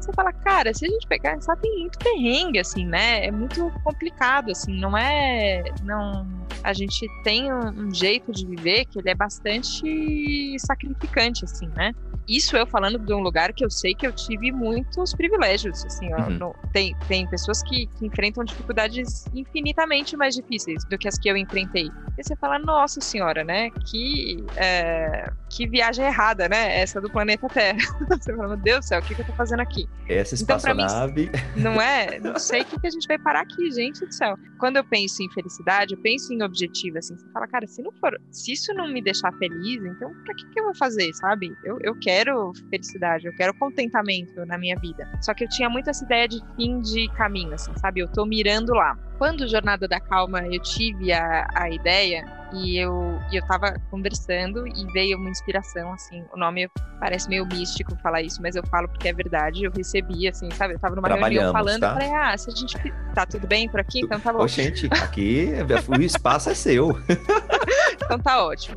você fala, cara, se a gente pegar, só tem muito perrengue, assim, né? É muito complicado, assim, não é. Não, a gente tem um, um jeito de viver que ele é bastante sacrificante, assim, né? isso eu falando de um lugar que eu sei que eu tive muitos privilégios, assim, ó, uhum. no, tem, tem pessoas que, que, enfrentam dificuldades infinitamente mais difíceis do que as que eu enfrentei. E você fala, nossa senhora, né, que, é, que viagem errada, né, essa do planeta Terra. você fala, meu Deus do céu, o que, que eu tô fazendo aqui? Essa então, espaçonave... Então, mim, não é? Não sei o que, que a gente vai parar aqui, gente do céu. Quando eu penso em felicidade, eu penso em objetivo, assim, você fala, cara, se não for, se isso não me deixar feliz, então pra que, que eu vou fazer, sabe? Eu, eu quero quero felicidade, eu quero contentamento na minha vida. Só que eu tinha muito essa ideia de fim de caminho, assim, sabe? Eu tô mirando lá. Quando Jornada da Calma eu tive a, a ideia e eu, eu tava conversando e veio uma inspiração, assim, o nome parece meio místico falar isso, mas eu falo porque é verdade, eu recebi, assim, sabe? Eu tava numa reunião falando, tá? falei, ah, se a gente... Tá tudo bem por aqui? Então tá bom. Ô, gente, aqui o espaço é seu. então tá ótimo.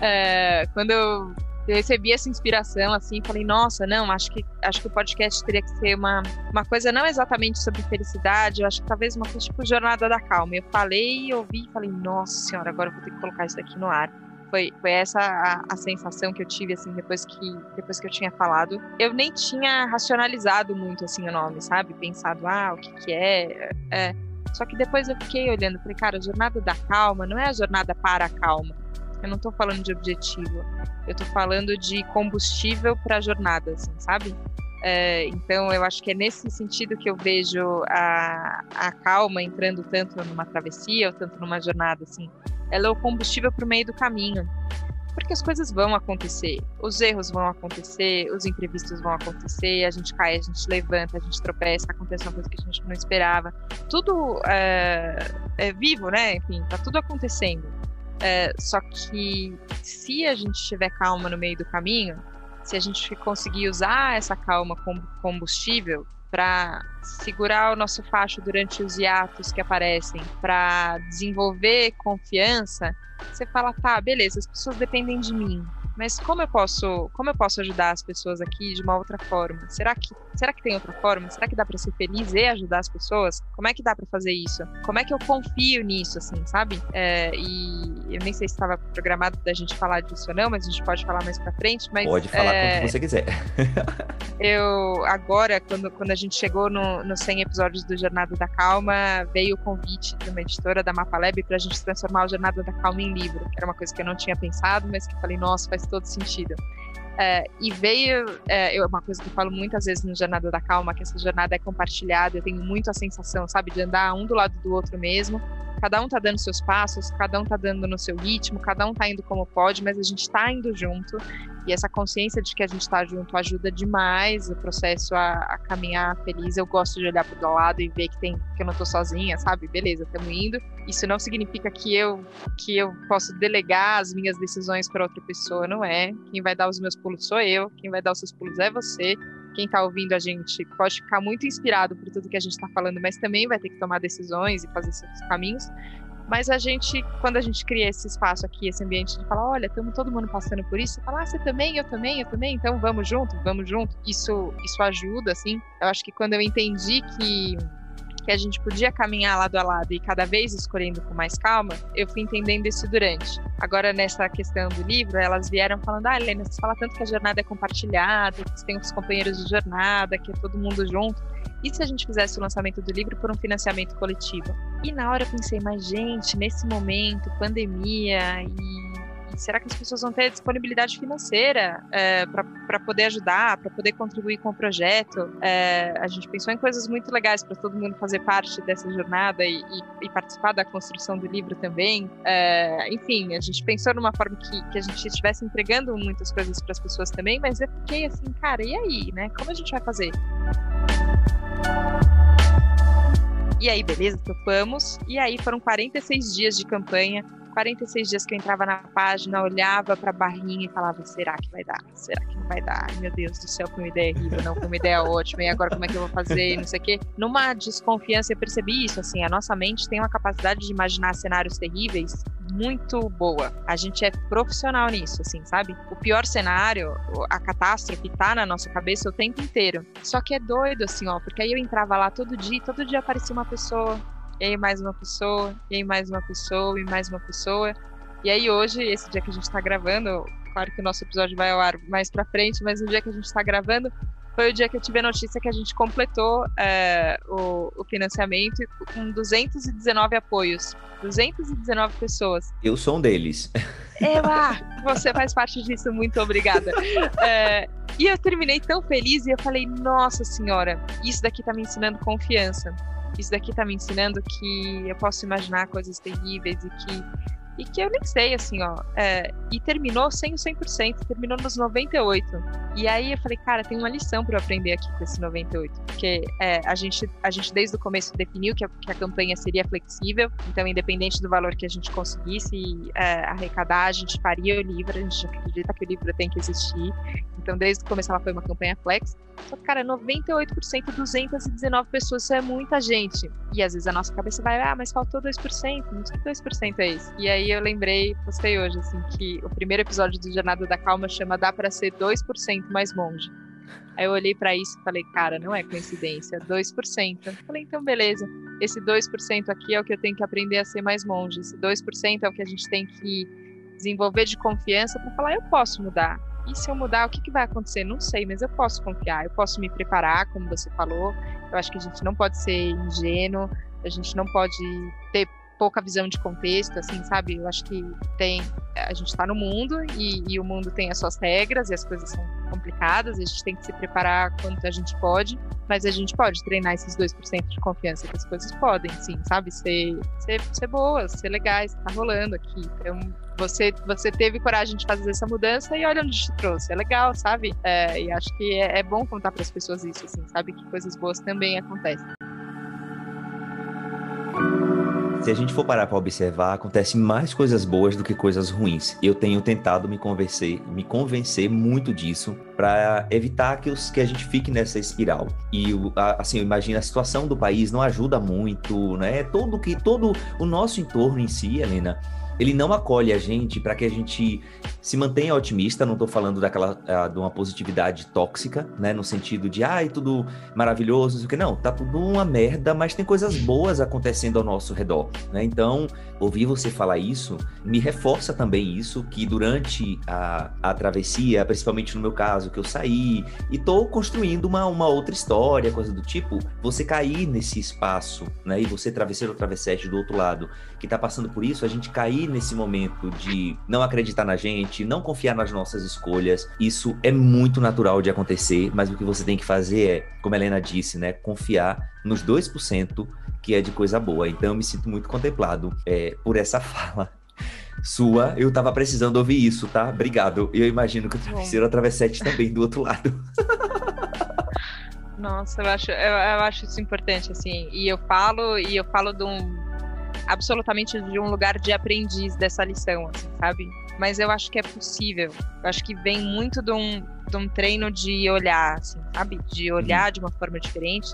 É, quando eu eu recebi essa inspiração assim, falei, nossa, não, acho que acho que o podcast teria que ser uma, uma coisa não exatamente sobre felicidade, eu acho que talvez uma coisa tipo jornada da calma. Eu falei, ouvi, falei, nossa senhora, agora eu vou ter que colocar isso aqui no ar. Foi, foi essa a, a, sensação que eu tive assim depois que depois que eu tinha falado. Eu nem tinha racionalizado muito assim o nome, sabe? Pensado, ah, o que que é, é. Só que depois eu fiquei olhando, falei, cara, a jornada da calma não é a jornada para a calma eu não tô falando de objetivo. Eu tô falando de combustível para a jornada, assim, sabe? É, então, eu acho que é nesse sentido que eu vejo a, a calma entrando tanto numa travessia ou tanto numa jornada, assim. Ela é o combustível para o meio do caminho. Porque as coisas vão acontecer, os erros vão acontecer, os imprevistos vão acontecer, a gente cai, a gente levanta, a gente tropeça, acontece uma coisa que a gente não esperava. Tudo é, é vivo, né? Enfim, tá tudo acontecendo. É, só que se a gente tiver calma no meio do caminho, se a gente conseguir usar essa calma como combustível para segurar o nosso facho durante os hiatos que aparecem, para desenvolver confiança, você fala, tá, beleza, as pessoas dependem de mim, mas como eu posso, como eu posso ajudar as pessoas aqui de uma outra forma? Será que, será que tem outra forma? Será que dá para ser feliz e ajudar as pessoas? Como é que dá para fazer isso? Como é que eu confio nisso, assim, sabe? É, e eu nem sei se estava programado da gente falar disso ou não, mas a gente pode falar mais para frente. Mas, pode falar é, quando você quiser. eu agora, quando, quando a gente chegou no, no 100 episódios do Jornada da Calma, veio o convite de uma editora da Mapalab para a gente transformar o Jornada da Calma em livro, que era uma coisa que eu não tinha pensado, mas que falei, nossa, faz todo sentido. É, e veio é, uma coisa que eu falo muitas vezes no Jornada da Calma, que essa jornada é compartilhada, eu tenho muito a sensação, sabe, de andar um do lado do outro mesmo. Cada um tá dando seus passos, cada um tá dando no seu ritmo, cada um tá indo como pode, mas a gente tá indo junto. E essa consciência de que a gente está junto ajuda demais o processo a, a, caminhar feliz. Eu gosto de olhar para o lado e ver que tem que eu não estou sozinha, sabe? Beleza, estamos indo. Isso não significa que eu que eu posso delegar as minhas decisões para outra pessoa, não é? Quem vai dar os meus pulos sou eu, quem vai dar os seus pulos é você. Quem está ouvindo a gente pode ficar muito inspirado por tudo que a gente está falando, mas também vai ter que tomar decisões e fazer seus caminhos. Mas a gente, quando a gente cria esse espaço aqui, esse ambiente de falar, olha, estamos todo mundo passando por isso, falar, ah, você também, eu também, eu também, então vamos junto, vamos junto. Isso, isso ajuda, assim. Eu acho que quando eu entendi que que a gente podia caminhar lado a lado e cada vez escolhendo com mais calma, eu fui entendendo isso durante. Agora, nessa questão do livro, elas vieram falando: ah, Helena, você fala tanto que a jornada é compartilhada, que você tem os companheiros de jornada, que é todo mundo junto. E se a gente fizesse o lançamento do livro por um financiamento coletivo? E na hora eu pensei, mas gente, nesse momento, pandemia e será que as pessoas vão ter disponibilidade financeira é, para poder ajudar, para poder contribuir com o projeto? É, a gente pensou em coisas muito legais para todo mundo fazer parte dessa jornada e, e, e participar da construção do livro também. É, enfim, a gente pensou numa forma que, que a gente estivesse entregando muitas coisas para as pessoas também, mas eu fiquei assim, cara, e aí, né? Como a gente vai fazer? E aí, beleza, topamos. E aí foram 46 dias de campanha 46 dias que eu entrava na página, olhava para a barrinha e falava: será que vai dar? Será que não vai dar? Ai, meu Deus do céu, foi uma ideia horrível, não, foi uma ideia ótima, e agora como é que eu vou fazer? Não sei o quê. Numa desconfiança, eu percebi isso, assim, a nossa mente tem uma capacidade de imaginar cenários terríveis muito boa. A gente é profissional nisso, assim, sabe? O pior cenário, a catástrofe tá na nossa cabeça o tempo inteiro. Só que é doido, assim, ó, porque aí eu entrava lá todo dia, todo dia aparecia uma pessoa, e aí mais uma pessoa, e aí mais uma pessoa, e mais uma pessoa. E aí hoje, esse dia que a gente está gravando, claro que o nosso episódio vai ao ar mais para frente, mas no dia que a gente está gravando, foi o dia que eu tive a notícia que a gente completou é, o, o, financiamento com 219 apoios. 219 pessoas. Eu sou um deles. Ela, você faz parte disso, muito obrigada. É, e eu terminei tão feliz e eu falei, nossa senhora, isso daqui tá me ensinando confiança isso daqui tá me ensinando que eu posso imaginar coisas terríveis e que e que eu nem sei, assim, ó. É, e terminou sem o 100%, terminou nos 98%. E aí eu falei, cara, tem uma lição para eu aprender aqui com esse 98%. Porque é, a, gente, a gente, desde o começo, definiu que a, que a, campanha seria flexível. Então, independente do valor que a gente conseguisse é, arrecadar, a gente faria o livro. A gente acredita que o livro tem que existir. Então, desde o começo, ela foi uma campanha flex. Só que, cara, 98%, 219 pessoas, isso é muita gente. E às vezes a nossa cabeça vai, ah, mas faltou 2%, não sei que 2% é isso. E aí eu lembrei, postei hoje, assim, que o primeiro episódio do Jornada da Calma chama Dá para ser 2% mais monge. Aí eu olhei para isso e falei, cara, não é coincidência, 2%. Eu falei, então beleza, esse 2% aqui é o que eu tenho que aprender a ser mais monge. Esse 2% é o que a gente tem que desenvolver de confiança para falar, eu posso mudar e se eu mudar, o que, que vai acontecer? Não sei, mas eu posso confiar, eu posso me preparar, como você falou. Eu acho que a gente não pode ser ingênuo, a gente não pode ter pouca visão de contexto, assim, sabe? Eu acho que tem. A gente está no mundo e, e, o mundo tem as suas regras e as coisas são complicadas, a gente tem que se preparar quanto a gente pode, mas a gente pode treinar esses 2% de confiança que as coisas podem, sim, sabe? Ser, ser, ser boas, ser legais, tá rolando aqui. Então, você, você teve coragem de fazer essa mudança e olha onde te trouxe. É legal, sabe? É, e acho que é, é bom contar para as pessoas isso, assim, sabe? Que coisas boas também acontecem. Se a gente for parar para observar, acontece mais coisas boas do que coisas ruins. Eu tenho tentado me convencer, me convencer muito disso para evitar que, os, que a gente fique nessa espiral. E assim, imagina a situação do país não ajuda muito, né? Todo que todo o nosso entorno em si, Helena, ele não acolhe a gente para que a gente se mantenha otimista, não estou falando daquela uh, de uma positividade tóxica, né, no sentido de ai, tudo maravilhoso, não sei o que não, tá tudo uma merda, mas tem coisas boas acontecendo ao nosso redor, né? Então, ouvir você falar isso me reforça também isso que durante a, a travessia, principalmente no meu caso, que eu saí e tô construindo uma, uma outra história, coisa do tipo, você cair nesse espaço, né, e você travesseiro ou travessete do outro lado, que tá passando por isso, a gente cair nesse momento de não acreditar na gente, não confiar nas nossas escolhas, isso é muito natural de acontecer, mas o que você tem que fazer é, como a Helena disse, né, confiar nos 2% que é de coisa boa. Então eu me sinto muito contemplado é, por essa fala sua. Eu tava precisando ouvir isso, tá? Obrigado. Eu imagino que o travesseiro atravessete também do outro lado. Nossa, eu acho, eu, eu, acho isso importante, assim. E eu falo, e eu falo de um absolutamente de um lugar de aprendiz dessa lição, assim, sabe? Mas eu acho que é possível. Eu acho que vem muito de um, de um treino de olhar, assim, sabe? De olhar uhum. de uma forma diferente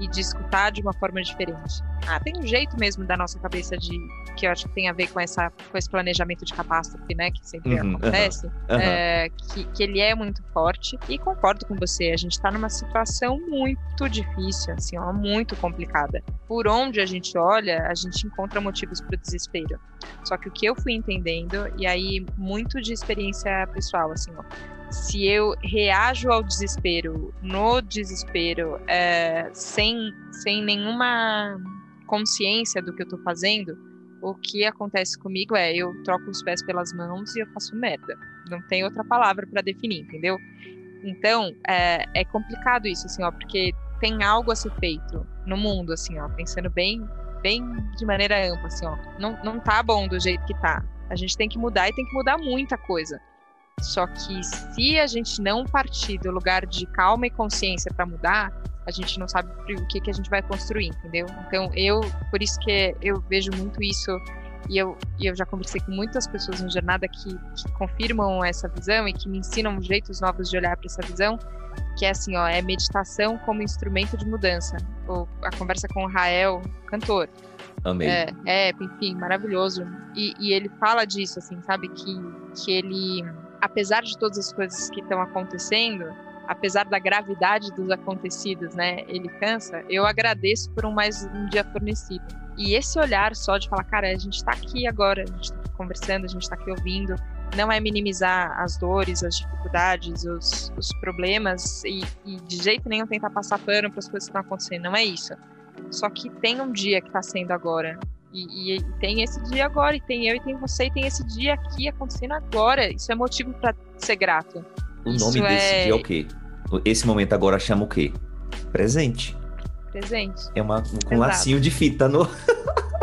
e de escutar de uma forma diferente. Ah, tem um jeito mesmo da nossa cabeça de que eu acho que tem a ver com essa com esse planejamento de catástrofe, né, que sempre uhum, acontece, uhum, é, que, que ele é muito forte e concordo com você. A gente está numa situação muito difícil, assim, ó, muito complicada. Por onde a gente olha, a gente encontra motivos para o desespero. Só que o que eu fui entendendo e aí muito de experiência pessoal, assim, ó, se eu reajo ao desespero no desespero é, sem, sem nenhuma consciência do que eu tô fazendo, o que acontece comigo é eu troco os pés pelas mãos e eu faço merda. Não tem outra palavra para definir, entendeu? Então, é, é complicado isso, assim, ó, porque tem algo a ser feito no mundo, assim, ó, pensando bem, bem de maneira ampla, assim, ó. Não, não tá bom do jeito que tá. A gente tem que mudar e tem que mudar muita coisa. Só que se a gente não partir do lugar de calma e consciência para mudar, a gente não sabe o que, que a gente vai construir, entendeu? Então, eu, por isso que eu vejo muito isso, e eu, e eu já conversei com muitas pessoas na jornada que, que confirmam essa visão e que me ensinam jeitos novos de olhar para essa visão, que é assim, ó, é meditação como instrumento de mudança. Ou a conversa com o Rael, cantor. Amei. É, é enfim, maravilhoso. E, e ele fala disso, assim, sabe? Que, que ele apesar de todas as coisas que estão acontecendo, apesar da gravidade dos acontecidos, né, ele cansa, eu agradeço por um mais um dia fornecido. E esse olhar só de falar, cara, a gente está aqui agora, a gente está conversando, a gente está aqui ouvindo, não é minimizar as dores, as dificuldades, os, os problemas e, e, de jeito nenhum tentar passar pano para as coisas que estão acontecendo, não é isso. Só que tem um dia que está sendo agora e, e, tem esse dia agora, e tem eu, e tem você, e tem esse dia aqui acontecendo agora. Isso é motivo para ser grato. O Isso nome desse é... dia é o quê? Esse momento agora chama o quê? Presente. Presente. É uma, um lacinho de fita no.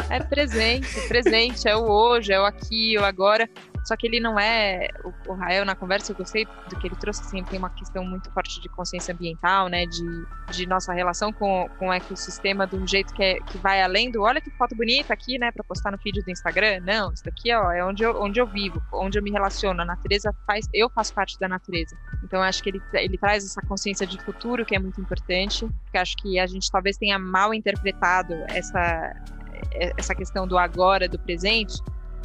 é presente, presente, é o hoje, é o aqui, o agora. Só que ele não é. O, o Rael, na conversa, eu gostei do que ele trouxe, assim, tem uma questão muito forte de consciência ambiental, né? De, de nossa relação com, com o ecossistema de um jeito que, é, que vai além do olha que foto bonita aqui, né? Pra postar no feed do Instagram. Não, isso daqui ó, é onde eu, onde eu vivo, onde eu me relaciono. A natureza faz. Eu faço parte da natureza. Então, acho que ele, ele traz essa consciência de futuro que é muito importante. Porque acho que a gente talvez tenha mal interpretado essa, essa questão do agora, do presente,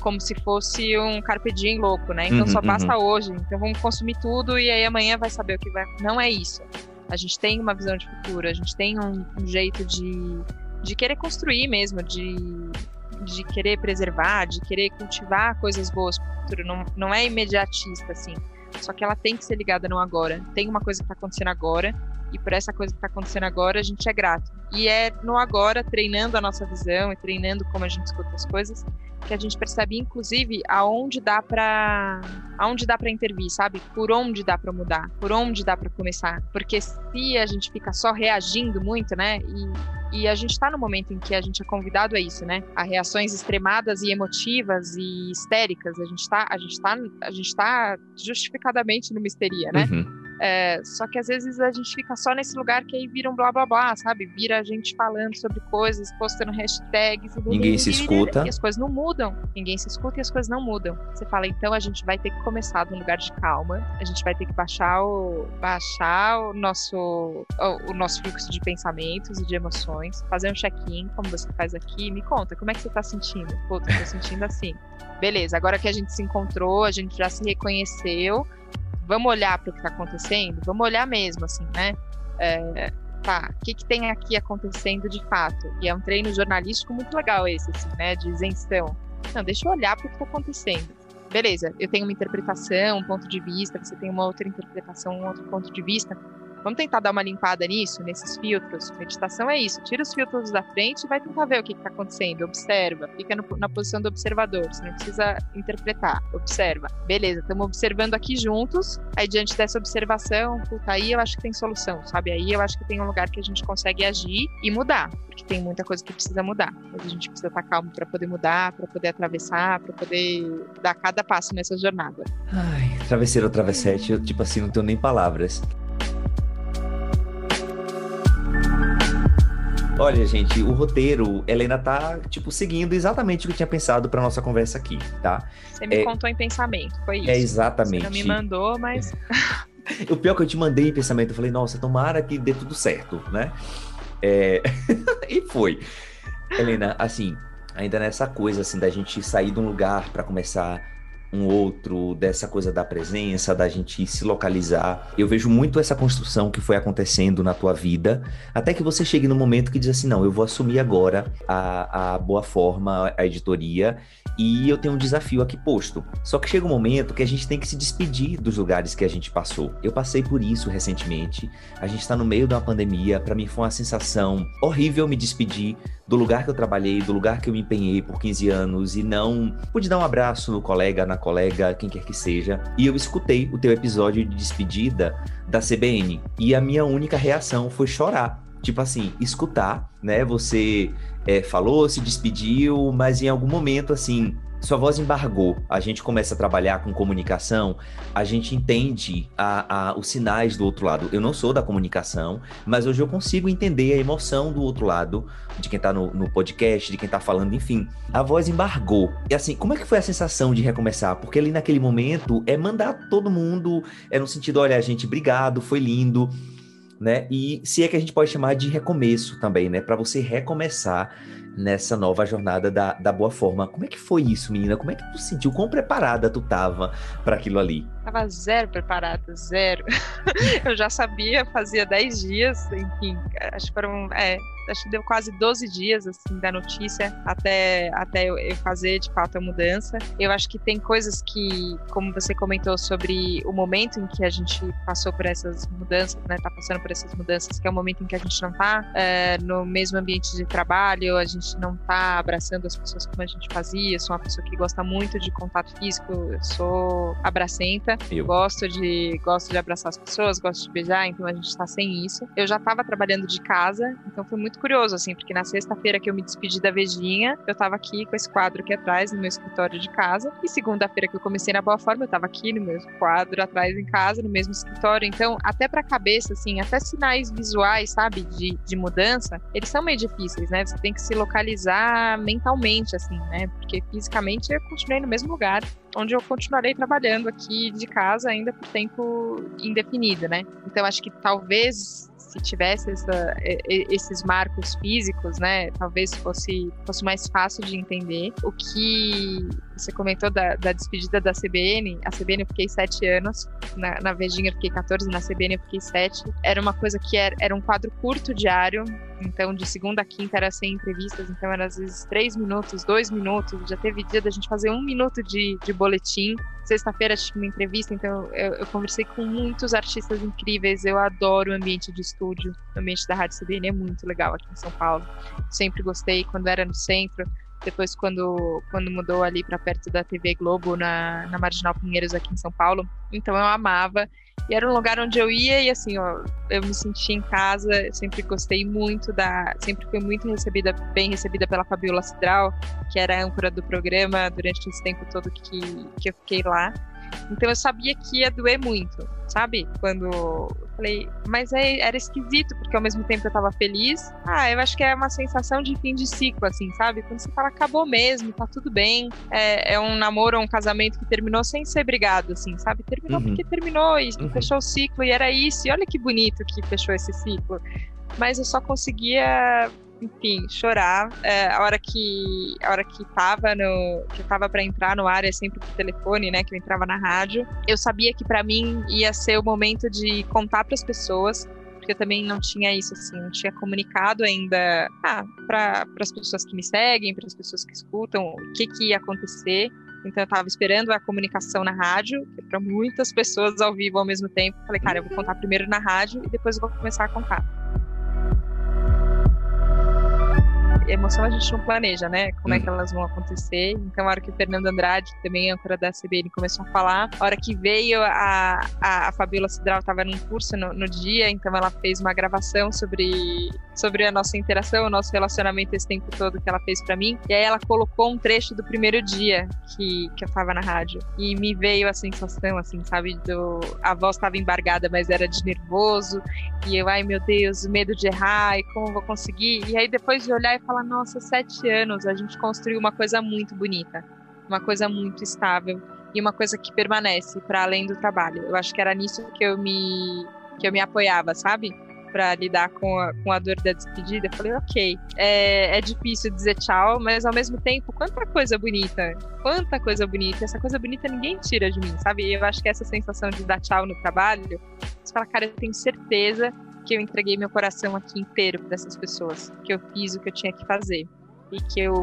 como se fosse um carpe diem louco, né? Então uhum, só basta uhum. hoje. Então vamos consumir tudo e aí amanhã vai saber o que vai. Não é isso. A gente tem uma visão de futuro, a gente tem um, um jeito de, de querer construir mesmo, de, de querer preservar, de querer cultivar coisas boas para o futuro. Não, não é imediatista, assim. Só que ela tem que ser ligada no agora. Tem uma coisa que está acontecendo agora, e por essa coisa que está acontecendo agora, a gente é grato. E é no agora, treinando a nossa visão e treinando como a gente escuta as coisas, que a gente percebe, inclusive, aonde dá para aonde dá para intervir, sabe? Por onde dá para mudar, por onde dá para começar. Porque se a gente fica só reagindo muito, né? E, e a gente está no momento em que a gente é convidado a isso, né? A reações extremadas e emotivas e histéricas. A gente está a gente tá, a gente tá justificadamente numa histeria, né? Uhum É, só que às vezes a gente fica só nesse lugar que aí vira um blá blá blá, sabe? Vira a gente falando sobre coisas, postando hashtags. Ninguém se escuta. E as coisas não mudam. Ninguém se escuta e as coisas não mudam. Você fala, então a gente vai ter que começar de um lugar de calma. A gente vai ter que baixar o, baixar o nosso, o, o nosso fluxo de pensamentos e de emoções. Fazer um check-in, como você faz aqui. Me conta, como é que você tá sentindo? Pô, tô sentindo assim. Beleza, agora que a gente se encontrou, a gente já se reconheceu vamos olhar para o que está acontecendo? Vamos olhar mesmo, assim, né? É, tá, o que, que tem aqui acontecendo de fato? E é um treino jornalístico muito legal esse, assim, né? De isenção. Não, deixa eu olhar para o que está acontecendo. Beleza, eu tenho uma interpretação, um ponto de vista, você tem uma outra interpretação, um outro ponto de vista. Vamos tentar dar uma limpada nisso, nesses filtros. Meditação é isso. Tira os filtros da frente e vai tentar ver o que está acontecendo. Observa. Fica no, na posição do observador. Você não precisa interpretar. Observa. Beleza, estamos observando aqui juntos. Aí, diante dessa observação, puta, aí eu acho que tem solução, sabe? Aí eu acho que tem um lugar que a gente consegue agir e mudar. Porque tem muita coisa que precisa mudar. Mas a gente precisa estar calmo para poder mudar, para poder atravessar, para poder dar cada passo nessa jornada. Ai, travesseiro ou travessete, eu, tipo assim, não tenho nem palavras. Olha, gente, o roteiro, ainda tá, tipo, seguindo exatamente o que eu tinha pensado pra nossa conversa aqui, tá? Você me é... contou em pensamento, foi isso. É exatamente. Você não me mandou, mas. o pior é que eu te mandei em pensamento, eu falei, nossa, tomara que dê tudo certo, né? É... e foi. Helena, assim, ainda nessa coisa, assim, da gente sair de um lugar para começar um outro, dessa coisa da presença, da gente se localizar. Eu vejo muito essa construção que foi acontecendo na tua vida, até que você chegue no momento que diz assim: não, eu vou assumir agora a, a boa forma, a editoria, e eu tenho um desafio aqui posto. Só que chega um momento que a gente tem que se despedir dos lugares que a gente passou. Eu passei por isso recentemente. A gente está no meio de uma pandemia. Para mim foi uma sensação horrível me despedir do lugar que eu trabalhei, do lugar que eu me empenhei por 15 anos e não pude dar um abraço no colega, na colega, quem quer que seja. E eu escutei o teu episódio de despedida da CBN e a minha única reação foi chorar. Tipo assim, escutar, né? Você é, falou, se despediu, mas em algum momento, assim, sua voz embargou, a gente começa a trabalhar com comunicação, a gente entende a, a, os sinais do outro lado. Eu não sou da comunicação, mas hoje eu consigo entender a emoção do outro lado, de quem tá no, no podcast, de quem tá falando, enfim. A voz embargou. E assim, como é que foi a sensação de recomeçar? Porque ali naquele momento é mandar todo mundo, é no sentido, olha, gente, obrigado, foi lindo. Né? E se é que a gente pode chamar de recomeço também, né? Para você recomeçar nessa nova jornada da, da boa forma. Como é que foi isso, menina? Como é que tu sentiu? Quão preparada tu tava para aquilo ali? Tava zero preparada, zero. eu já sabia, fazia 10 dias, enfim, acho que foram, é, acho que deu quase 12 dias, assim, da notícia até, até eu fazer, de fato, a mudança. Eu acho que tem coisas que, como você comentou sobre o momento em que a gente passou por essas mudanças, né, tá passando por essas mudanças, que é o momento em que a gente não tá é, no mesmo ambiente de trabalho, a gente não tá abraçando as pessoas como a gente fazia, eu sou uma pessoa que gosta muito de contato físico, eu sou abracenta, eu. gosto de gosto de abraçar as pessoas, gosto de beijar, então a gente tá sem isso. Eu já tava trabalhando de casa, então foi muito muito curioso, assim, porque na sexta-feira que eu me despedi da Vejinha, eu tava aqui com esse quadro aqui atrás, no meu escritório de casa. E segunda-feira que eu comecei na Boa Forma, eu tava aqui no meu quadro atrás em casa, no mesmo escritório. Então, até pra cabeça, assim, até sinais visuais, sabe, de, de mudança, eles são meio difíceis, né? Você tem que se localizar mentalmente, assim, né? Porque fisicamente eu continuei no mesmo lugar onde eu continuarei trabalhando aqui de casa ainda por tempo indefinido, né? Então acho que talvez se tivesse essa, esses marcos físicos, né, talvez fosse, fosse mais fácil de entender. O que você comentou da, da despedida da CBN, a CBN eu fiquei sete anos, na, na Vejinha eu fiquei 14, na CBN eu fiquei sete. Era uma coisa que era, era um quadro curto diário, então de segunda a quinta era sem entrevistas, então era às vezes três minutos, dois minutos, já teve dia da gente fazer um minuto de, de boletim. Sexta-feira tive uma entrevista, então eu, eu, conversei com muitos artistas incríveis. Eu adoro o ambiente de estúdio, o ambiente da Rádio CBN é muito legal aqui em São Paulo. Sempre gostei quando era no centro. Depois, quando, quando mudou ali para perto da TV Globo, na, na Marginal Pinheiros, aqui em São Paulo. Então, eu amava. E era um lugar onde eu ia e assim, ó, eu me sentia em casa, sempre gostei muito da, sempre fui muito recebida, bem recebida pela Fabiola Cidral, que era a âncora do programa durante esse tempo todo que, que eu fiquei lá. Então eu sabia que ia doer muito, sabe? Quando eu falei, mas é, era esquisito, porque ao mesmo tempo eu tava feliz. Ah, eu acho que é uma sensação de fim de ciclo, assim, sabe? Quando você fala, acabou mesmo, tá tudo bem. É, é um namoro, um casamento que terminou sem ser brigado, assim, sabe? Terminou uhum. porque terminou e uhum. fechou o ciclo e era isso. E olha que bonito que fechou esse ciclo. Mas eu só conseguia enfim, chorar. É, a hora que a hora que tava no que eu tava para entrar no ar é sempre por telefone, né, que eu entrava na rádio. Eu sabia que para mim ia ser o momento de contar para as pessoas porque eu também não tinha isso, assim, não tinha comunicado ainda ah, para as pessoas que me seguem, para as pessoas que escutam, o que, que ia acontecer. Então eu estava esperando a comunicação na rádio, é para muitas pessoas ao vivo ao mesmo tempo. Falei, cara, eu vou contar primeiro na rádio e depois eu vou começar a contar. Emoção a gente não planeja, né? Como é que uhum. elas vão acontecer. Então, a hora que o Fernando Andrade, também âncora da CBN, começou a falar, a hora que veio a, a, a Fabiola Cidral estava num curso no, no, dia, então ela fez uma gravação sobre, sobre a nossa interação, o nosso relacionamento esse tempo todo que ela fez para mim. E aí ela colocou um trecho do primeiro dia que, que eu tava na rádio. E me veio a sensação, assim, sabe? Do, a voz estava embargada, mas era de nervoso. E eu, ai meu Deus, medo de errar, e como vou conseguir? E aí depois de olhar e falar, falar, nossa, sete anos, a gente construiu uma coisa muito bonita, uma coisa muito estável e uma coisa que permanece para além do trabalho. Eu acho que era nisso que eu me que eu me apoiava, sabe? Para lidar com a, com a dor da despedida. Eu falei, ok, é, é difícil dizer tchau, mas ao mesmo tempo, quanta coisa bonita, quanta coisa bonita. Essa coisa bonita ninguém tira de mim, sabe? Eu acho que essa sensação de dar tchau no trabalho, você fala, cara, eu tenho certeza que eu entreguei meu coração aqui inteiro para essas pessoas, que eu fiz o que eu tinha que fazer e que eu,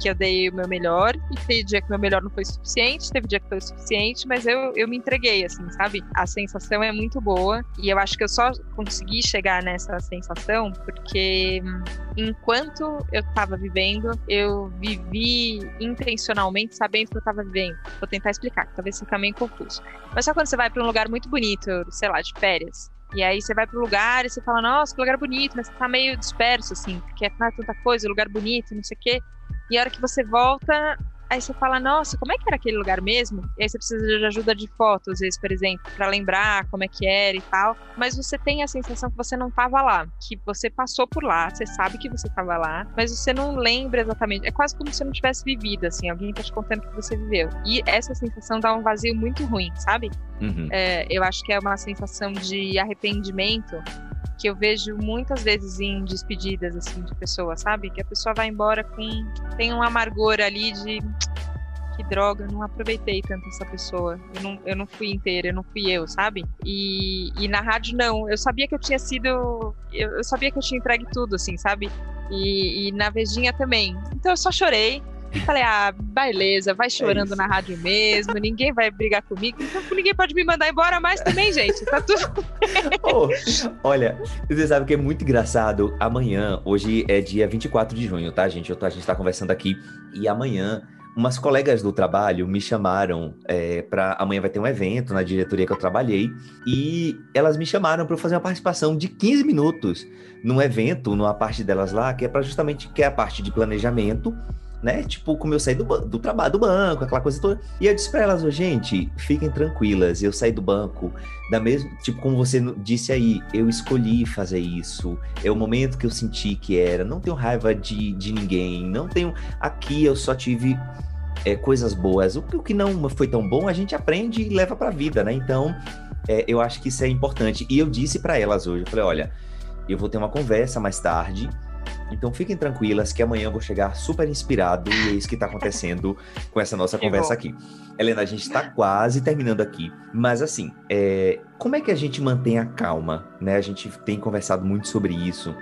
que eu dei o meu melhor, e teve dia que meu melhor não foi suficiente, teve dia que foi suficiente, mas eu, eu me entreguei, assim, sabe? A sensação é muito boa, e eu acho que eu só consegui chegar nessa sensação porque enquanto eu estava vivendo, eu vivi intencionalmente sabendo que eu estava vivendo. Vou tentar explicar, talvez fique meio confuso. Mas só quando você vai para um lugar muito bonito, sei lá, de férias, e aí você vai pro lugar e você fala, nossa, que lugar bonito, mas tá meio disperso, assim, porque é tanta coisa, lugar bonito, não sei o quê. E a hora que você volta, Aí você fala, nossa, como é que era aquele lugar mesmo? E aí você precisa de ajuda de fotos, às vezes, por exemplo, para lembrar como é que era e tal. Mas você tem a sensação que você não estava lá, que você passou por lá, você sabe que você estava lá, mas você não lembra exatamente. É quase como se você não tivesse vivido, assim, alguém tá te contando que você viveu. E essa sensação dá um vazio muito ruim, sabe? Uhum. É, eu acho que é uma sensação de arrependimento que eu vejo muitas vezes em despedidas assim de pessoas, sabe? Que a pessoa vai embora com tem um amargor ali de que droga, não aproveitei tanto essa pessoa. Eu não, eu não fui inteira, eu não fui eu, sabe? E, e na rádio não, eu sabia que eu tinha sido, eu, eu sabia que eu tinha entregue tudo, assim, sabe? E, e na Vejinha também. Então eu só chorei, falei, ah, beleza, vai é chorando é na rádio mesmo, ninguém vai brigar comigo, então ninguém pode me mandar embora mais também, gente. Tá tudo. oh, olha, você sabe que é muito engraçado. Amanhã, hoje é dia 24 de junho, tá, gente? Tô, a gente tá conversando aqui. E amanhã umas colegas do trabalho me chamaram é, para amanhã vai ter um evento na diretoria que eu trabalhei e elas me chamaram para fazer uma participação de 15 minutos num evento, numa parte delas lá, que é para justamente que é a parte de planejamento né? Tipo, como eu saí do, do trabalho do banco, aquela coisa toda. E eu disse pra elas, gente, fiquem tranquilas, eu saí do banco, da mesma, tipo, como você disse aí, eu escolhi fazer isso, é o momento que eu senti que era, não tenho raiva de, de ninguém, não tenho. Aqui eu só tive é, coisas boas. O, o que não foi tão bom, a gente aprende e leva pra vida, né? Então, é, eu acho que isso é importante. E eu disse para elas hoje, eu falei, olha, eu vou ter uma conversa mais tarde então fiquem tranquilas que amanhã eu vou chegar super inspirado e é isso que está acontecendo com essa nossa conversa aqui. Helena, a gente está quase terminando aqui, mas assim, é... como é que a gente mantém a calma? Né? A gente tem conversado muito sobre isso.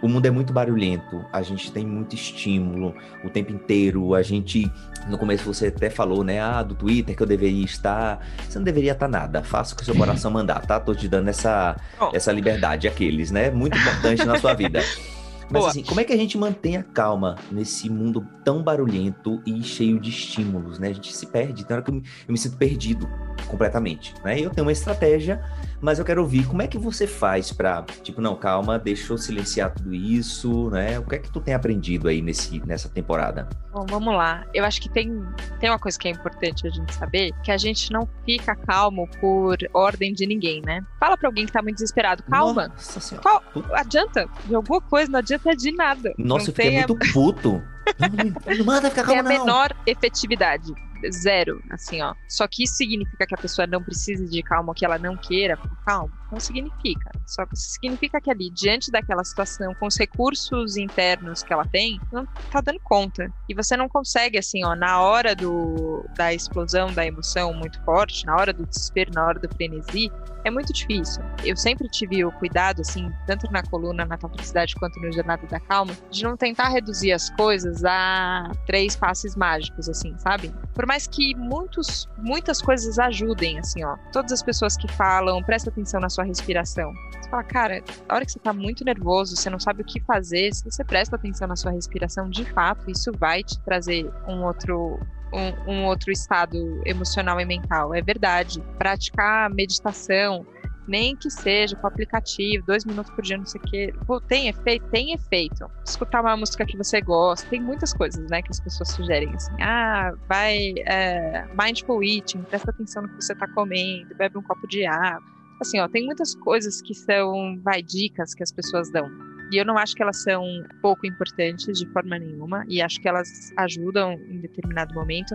O mundo é muito barulhento, a gente tem muito estímulo o tempo inteiro. A gente, no começo você até falou, né? Ah, do Twitter que eu deveria estar. Você não deveria estar nada. Faça o que o seu coração mandar, tá? Tô te dando essa, essa liberdade, aqueles, né? Muito importante na sua vida. Mas assim, como é que a gente mantém a calma nesse mundo tão barulhento e cheio de estímulos, né? A gente se perde. Tem hora que eu me, eu me sinto perdido completamente, né? Eu tenho uma estratégia, mas eu quero ouvir como é que você faz para, tipo, não, calma, deixa eu silenciar tudo isso, né? O que é que tu tem aprendido aí nesse, nessa temporada? Bom, vamos lá. Eu acho que tem, tem uma coisa que é importante a gente saber, que a gente não fica calmo por ordem de ninguém, né? Fala para alguém que tá muito desesperado, calma. Nossa senhora. Qual, adianta? De alguma coisa, não adianta de nada. Nossa, não eu fiquei muito puto. não, não manda ficar calmo, Tem a menor efetividade zero, assim, ó. Só que isso significa que a pessoa não precisa de calma, que ela não queira calma. Não significa. Só que significa que ali, diante daquela situação, com os recursos internos que ela tem, não tá dando conta. E você não consegue, assim, ó, na hora do, da explosão da emoção muito forte, na hora do desespero, na hora do frenesi, é muito difícil. Eu sempre tive o cuidado, assim, tanto na coluna, na felicidade, quanto no Jornada da Calma, de não tentar reduzir as coisas a três passes mágicos, assim, sabe? Por mais que muitos, muitas coisas ajudem, assim, ó. Todas as pessoas que falam, presta atenção na sua respiração. Você fala, cara, a hora que você tá muito nervoso, você não sabe o que fazer, se você presta atenção na sua respiração, de fato, isso vai te trazer um outro um, um, outro estado emocional e mental. É verdade. Praticar meditação, nem que seja com aplicativo, dois minutos por dia, não sei o quê. Pô, tem efeito? Tem efeito. Escutar uma música que você gosta, tem muitas coisas, né, que as pessoas sugerem, assim, ah, vai, é, mindful eating, presta atenção no que você está comendo, bebe um copo de água. Assim, ó, tem muitas coisas que são, vai, dicas que as pessoas dão. E eu não acho que elas são pouco importantes de forma nenhuma, e acho que elas ajudam em determinado momento,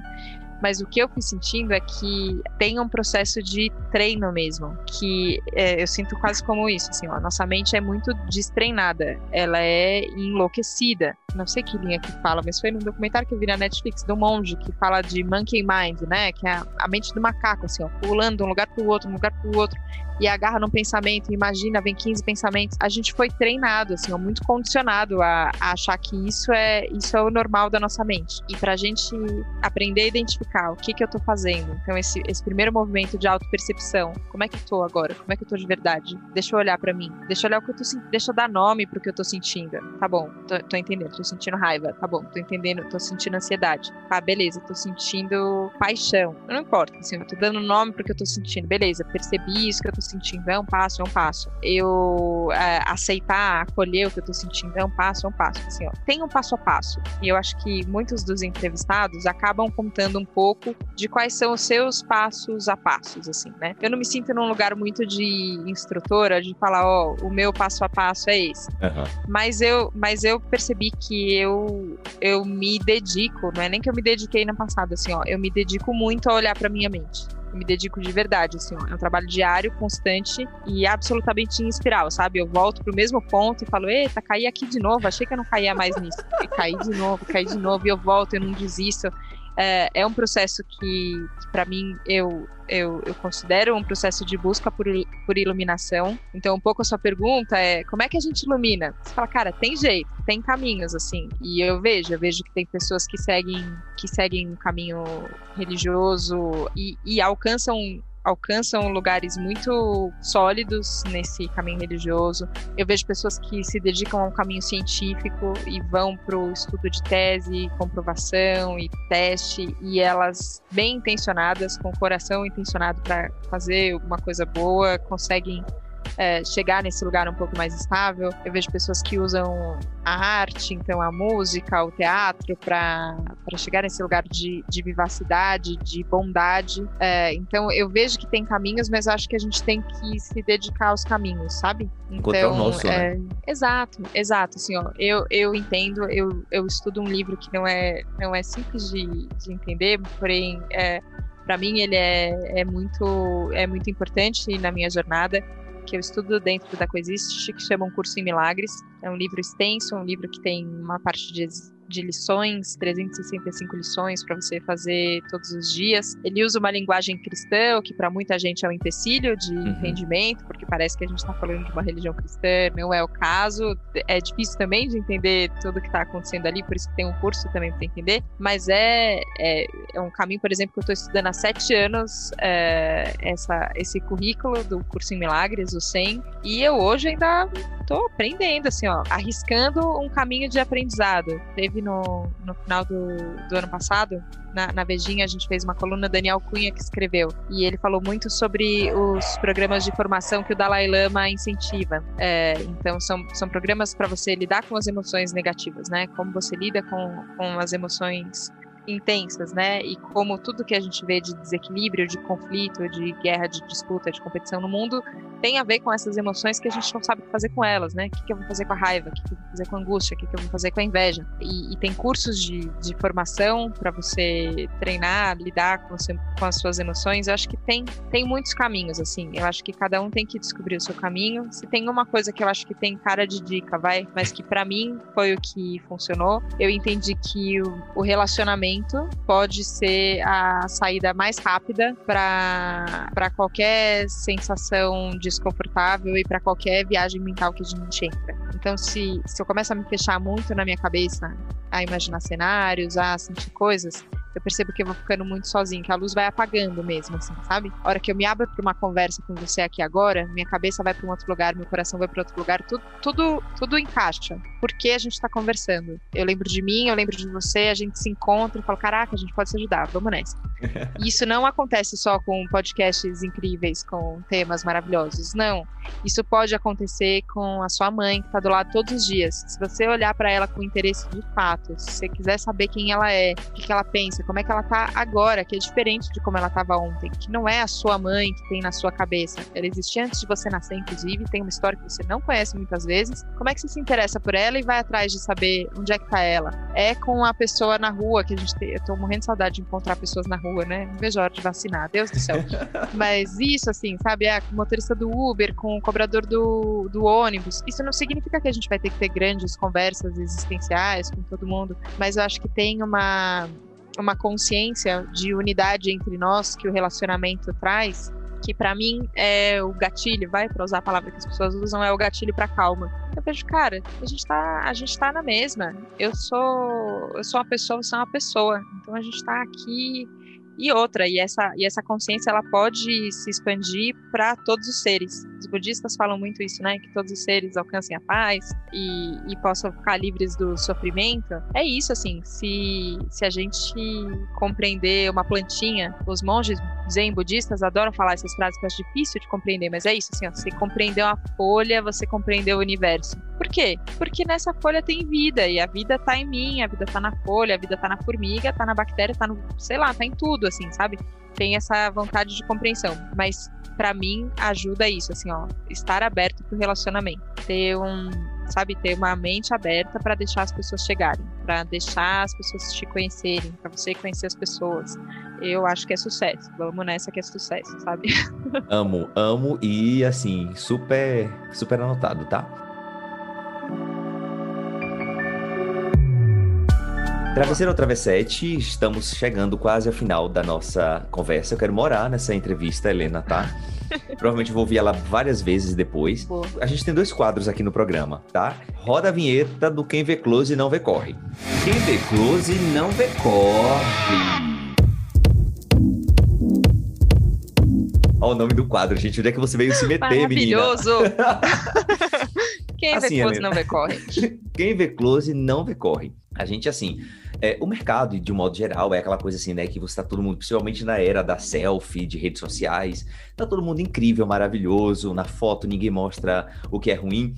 mas o que eu fui sentindo é que tem um processo de treino mesmo, que é, eu sinto quase como isso, assim, ó, nossa mente é muito destreinada, ela é enlouquecida. Não sei que linha que fala, mas foi num documentário que eu vi na Netflix do monge que fala de monkey mind, né, que é a, mente do macaco, assim, ó, pulando de um lugar para o outro, de um lugar para o outro, e agarra num pensamento, imagina, vem 15 pensamentos. A gente foi treinado, assim, muito condicionado a, a achar que isso é isso é o normal da nossa mente. E para a gente aprender a identificar o que que eu tô fazendo. Então, esse, esse primeiro movimento de autopercepção, como é que eu tô agora? Como é que eu tô de verdade? Deixa eu olhar para mim. Deixa eu olhar o que eu tô sentindo. Deixa eu dar nome pro que eu tô sentindo. Tá bom, tô, tô, entendendo. Tô sentindo raiva. Tá bom, tô entendendo. Tô sentindo ansiedade. Tá, beleza. Tô sentindo paixão. Não importa, assim, eu tô dando nome pro que eu tô sentindo. Beleza, percebi isso que eu tô sentindo. É um passo, é um passo. Eu é, aceitar, acolher o que eu tô sentindo. É um passo, é um passo. Assim, ó, tem um passo a passo. E eu acho que muitos dos entrevistados acabam contando um pouco pouco de quais são os seus passos a passos, assim, né? Eu não me sinto num lugar muito de instrutora, de falar, ó, oh, o meu passo a passo é esse. Uhum. Mas eu, mas eu percebi que eu, eu me dedico, não é nem que eu me dediquei no passado, assim, ó, eu me dedico muito a olhar para minha mente. Eu me dedico de verdade, assim. É um trabalho diário, constante e absolutamente em espiral, sabe? Eu volto pro mesmo ponto e falo, eita, caí aqui de novo, achei que eu não caía mais nisso. E caí de novo, caí de novo, e eu volto, eu não desisto é, é um processo que, que para mim, eu, eu, eu, considero um processo de busca por, por iluminação. Então, um pouco a sua pergunta é como é que a gente ilumina? Você fala, cara, tem jeito, tem caminhos, assim. E eu vejo, eu vejo que tem pessoas que seguem, que seguem um caminho religioso e, e alcançam alcançam lugares muito sólidos nesse caminho religioso. Eu vejo pessoas que se dedicam a um caminho científico e vão para o estudo de tese, comprovação e teste, e elas, bem intencionadas, com o coração intencionado para fazer uma coisa boa, conseguem é, chegar nesse lugar um pouco mais estável. Eu vejo pessoas que usam a arte, então a música, o teatro, para chegar nesse lugar de, de vivacidade, de bondade. É, então eu vejo que tem caminhos, mas acho que a gente tem que se dedicar aos caminhos, sabe? Então, o nosso, é, né? Exato, exato. Assim, ó, eu, eu entendo, eu, eu estudo um livro que não é, não é simples de, de entender, porém é, para mim ele é, é, muito, é muito importante na minha jornada que eu estudo dentro da Coexiste, que chama Um Curso em Milagres. É um livro extenso, um livro que tem uma parte de, de lições, 365 lições para você fazer todos os dias. Ele usa uma linguagem cristã, o que para muita gente é um empecilho de uhum. entendimento, porque parece que a gente está falando de uma religião cristã, não é o caso. É difícil também de entender tudo que está acontecendo ali, por isso que tem um curso também para entender. Mas é, é, é, um caminho, por exemplo, que eu estou estudando há sete anos, é, essa, esse currículo do curso em Milagres, o 100, e eu hoje ainda estou aprendendo, assim, ó, arriscando um caminho de aprendizado. Teve no, no final do, do ano passado, na, na Vejinha, a gente fez uma coluna, Daniel Cunha que escreveu, e ele falou muito sobre os programas de formação que o Dalai Lama incentiva. É, então, são, são programas para você lidar com as emoções negativas, né? Como você lida com, com as emoções intensas, né? E como tudo que a gente vê de desequilíbrio, de conflito, de guerra, de disputa, de competição no mundo tem a ver com essas emoções que a gente não sabe o que fazer com elas, né? O que, eu vou fazer com a raiva, o que, que eu vou fazer com a angústia, o que, que eu vou fazer com a inveja. E, e tem cursos de, de formação para você treinar, lidar com, você, com, as suas emoções. Eu acho que tem, tem muitos caminhos, assim. Eu acho que cada um tem que descobrir o seu caminho. Se tem uma coisa que eu acho que tem cara de dica, vai, mas que para mim foi o que funcionou, eu entendi que o, o relacionamento pode ser a saída mais rápida para qualquer sensação de desconfortável e para qualquer viagem mental que a gente entra. Então, se, se eu começo a me fechar muito na minha cabeça, a imaginar cenários, a sentir coisas, eu percebo que eu vou ficando muito sozinho, que a luz vai apagando mesmo, assim, sabe? A hora que eu me abro para uma conversa com você aqui agora, minha cabeça vai para um outro lugar, meu coração vai para outro lugar, tudo, tudo, tudo encaixa. Porque a gente está conversando. Eu lembro de mim, eu lembro de você, a gente se encontra e fala: caraca, a gente pode se ajudar, vamos nessa. E isso não acontece só com podcasts incríveis, com temas maravilhosos. Não. Isso pode acontecer com a sua mãe, que está do lado todos os dias. Se você olhar para ela com interesse de fato, se você quiser saber quem ela é, o que, que ela pensa, como é que ela tá agora, que é diferente de como ela estava ontem, que não é a sua mãe que tem na sua cabeça. Ela existia antes de você nascer, inclusive, tem uma história que você não conhece muitas vezes. Como é que você se interessa por ela e vai atrás de saber onde é que tá ela? É com a pessoa na rua que a gente tem. Eu tô morrendo de saudade de encontrar pessoas na rua, né? Não vejo a hora de vacinar, Deus do céu. Mas isso, assim, sabe? É com o motorista do Uber, com o cobrador do, do ônibus. Isso não significa que a gente vai ter que ter grandes conversas existenciais com todo mundo, mas eu acho que tem uma uma consciência de unidade entre nós que o relacionamento traz, que para mim é o gatilho, vai para usar a palavra que as pessoas usam, é o gatilho para calma. Eu vejo, cara, a gente tá, a gente tá na mesma. Eu sou, eu sou uma pessoa, você é uma pessoa. Então a gente tá aqui e outra, e essa, e essa consciência ela pode se expandir para todos os seres. Os budistas falam muito isso, né? Que todos os seres alcancem a paz e, e possam ficar livres do sofrimento. É isso, assim. Se, se a gente compreender uma plantinha, os monges zen budistas adoram falar essas frases que acho difícil de compreender, mas é isso, assim, ó, você compreendeu a folha, você compreendeu o universo. Por quê? Porque nessa folha tem vida, e a vida tá em mim, a vida tá na folha, a vida tá na formiga, tá na bactéria, tá no, sei lá, tá em tudo, assim, sabe? Tem essa vontade de compreensão, mas para mim ajuda isso, assim, ó, estar aberto pro relacionamento, ter um, sabe, ter uma mente aberta para deixar as pessoas chegarem, para deixar as pessoas te conhecerem, para você conhecer as pessoas. Eu acho que é sucesso. Vamos nessa que é sucesso, sabe? Amo, amo e assim, super, super anotado, tá? Travesseiro ou Travessete, estamos chegando quase ao final da nossa conversa. Eu quero morar nessa entrevista, Helena, tá? Provavelmente vou ouvir ela várias vezes depois. Boa. A gente tem dois quadros aqui no programa, tá? Roda a vinheta do Quem Vê Close Não Vê Corre. Quem Vê Close Não Vê Corre. Olha o nome do quadro, gente. Onde é que você veio se meter, Maravilhoso. menina? Quem assim, vê close não vê corre. Quem vê close não vê corre. A gente, assim, é, o mercado, de um modo geral, é aquela coisa assim, né? Que você tá todo mundo, principalmente na era da selfie, de redes sociais, tá todo mundo incrível, maravilhoso. Na foto ninguém mostra o que é ruim.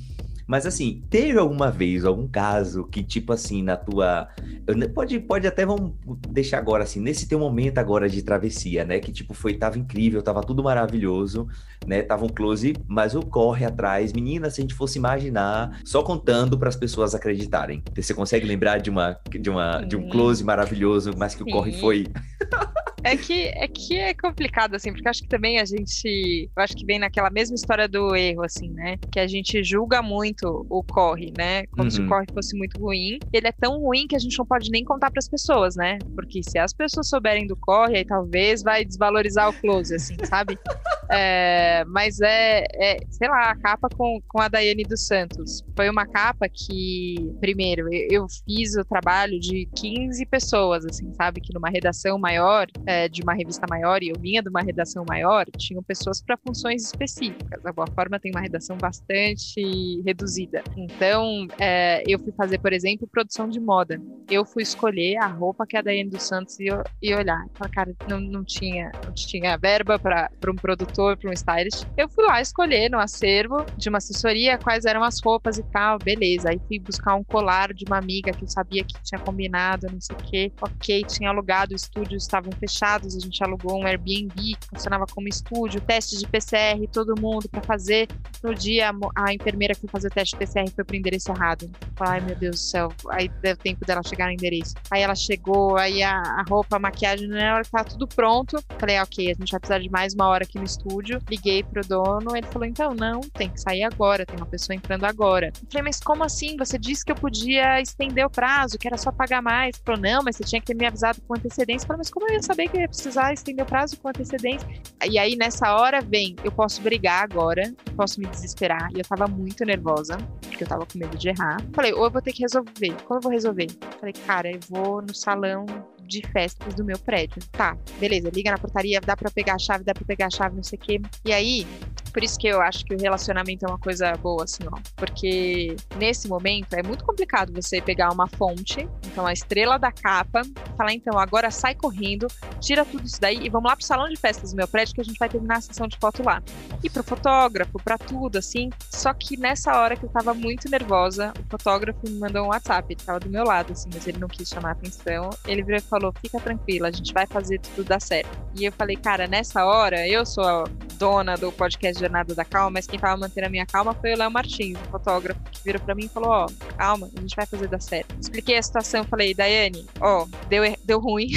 Mas assim, teve alguma vez, algum caso que, tipo assim, na tua. Pode, pode até vamos deixar agora assim, nesse teu momento agora de travessia, né? Que tipo, foi, tava incrível, tava tudo maravilhoso, né? Tava um close, mas o corre atrás, menina, se a gente fosse imaginar, só contando para as pessoas acreditarem. Você consegue lembrar de uma de uma de um close maravilhoso, mas que Sim. o corre foi É que, é que é complicado, assim, porque acho que também a gente. Eu acho que vem naquela mesma história do erro, assim, né? Que a gente julga muito o corre, né? Como uhum. se o uhum. corre fosse muito ruim. Ele é tão ruim que a gente não pode nem contar para as pessoas, né? Porque se as pessoas souberem do corre, aí talvez vai desvalorizar o close, assim, sabe? É, mas é, é, sei lá, a capa com, com a Daiane dos Santos. Foi uma capa que, primeiro, eu, eu fiz o trabalho de 15 pessoas, assim, sabe? Que numa redação maior, é, de uma revista maior, e eu vinha de uma redação maior, tinham pessoas para funções específicas. A Boa Forma tem uma redação bastante reduzida. Então, é, eu fui fazer, por exemplo, produção de moda. Eu fui escolher a roupa que a Daiane dos Santos ia olhar. Falar, cara, não, não, tinha, não tinha verba para um produtor, para um stylist. Eu fui lá escolher no acervo de uma assessoria quais eram as roupas e tal, beleza. Aí fui buscar um colar de uma amiga que eu sabia que tinha combinado, não sei o quê. Ok, tinha alugado, os estúdios estavam fechados, a gente alugou um Airbnb que funcionava como estúdio, teste de PCR, todo mundo para fazer. No dia, a enfermeira foi fazer teste PCR foi pro endereço errado. Ai, meu Deus do céu. Aí deu tempo dela chegar no endereço. Aí ela chegou, aí a, a roupa, a maquiagem, na hora que tava tudo pronto. Falei, ok, a gente vai precisar de mais uma hora aqui no estúdio. Liguei pro dono, ele falou, então, não, tem que sair agora, tem uma pessoa entrando agora. Eu falei, mas como assim? Você disse que eu podia estender o prazo, que era só pagar mais. Ele falou, não, mas você tinha que ter me avisado com antecedência. Eu falei, mas como eu ia saber que eu ia precisar estender o prazo com antecedência? E aí, nessa hora, vem, eu posso brigar agora, posso me desesperar. E eu tava muito nervosa, porque eu tava com medo de errar. Falei, ou eu vou ter que resolver. Como eu vou resolver? Falei, cara, eu vou no salão de festas do meu prédio. Tá, beleza, liga na portaria, dá para pegar a chave, dá para pegar a chave, não sei o quê. E aí, por isso que eu acho que o relacionamento é uma coisa boa, assim, ó. Porque nesse momento é muito complicado você pegar uma fonte, então a estrela da capa, falar, então, agora sai correndo, tira tudo isso daí e vamos lá pro salão de festas do meu prédio que a gente vai terminar a sessão de foto lá. E pro fotógrafo, pra tudo, assim. Só que nessa hora que eu tava muito nervosa, o fotógrafo me mandou um WhatsApp, ele tava do meu lado, assim, mas ele não quis chamar atenção. Ele virou e falou: fica tranquila, a gente vai fazer tudo dar certo. E eu falei, cara, nessa hora, eu sou a dona do podcast Jornada da Calma, mas quem tava mantendo a minha calma foi o Léo Martins, o fotógrafo, que virou pra mim e falou: Ó, calma, a gente vai fazer dar certo. Expliquei a situação, falei: Daiane, ó, deu, deu ruim.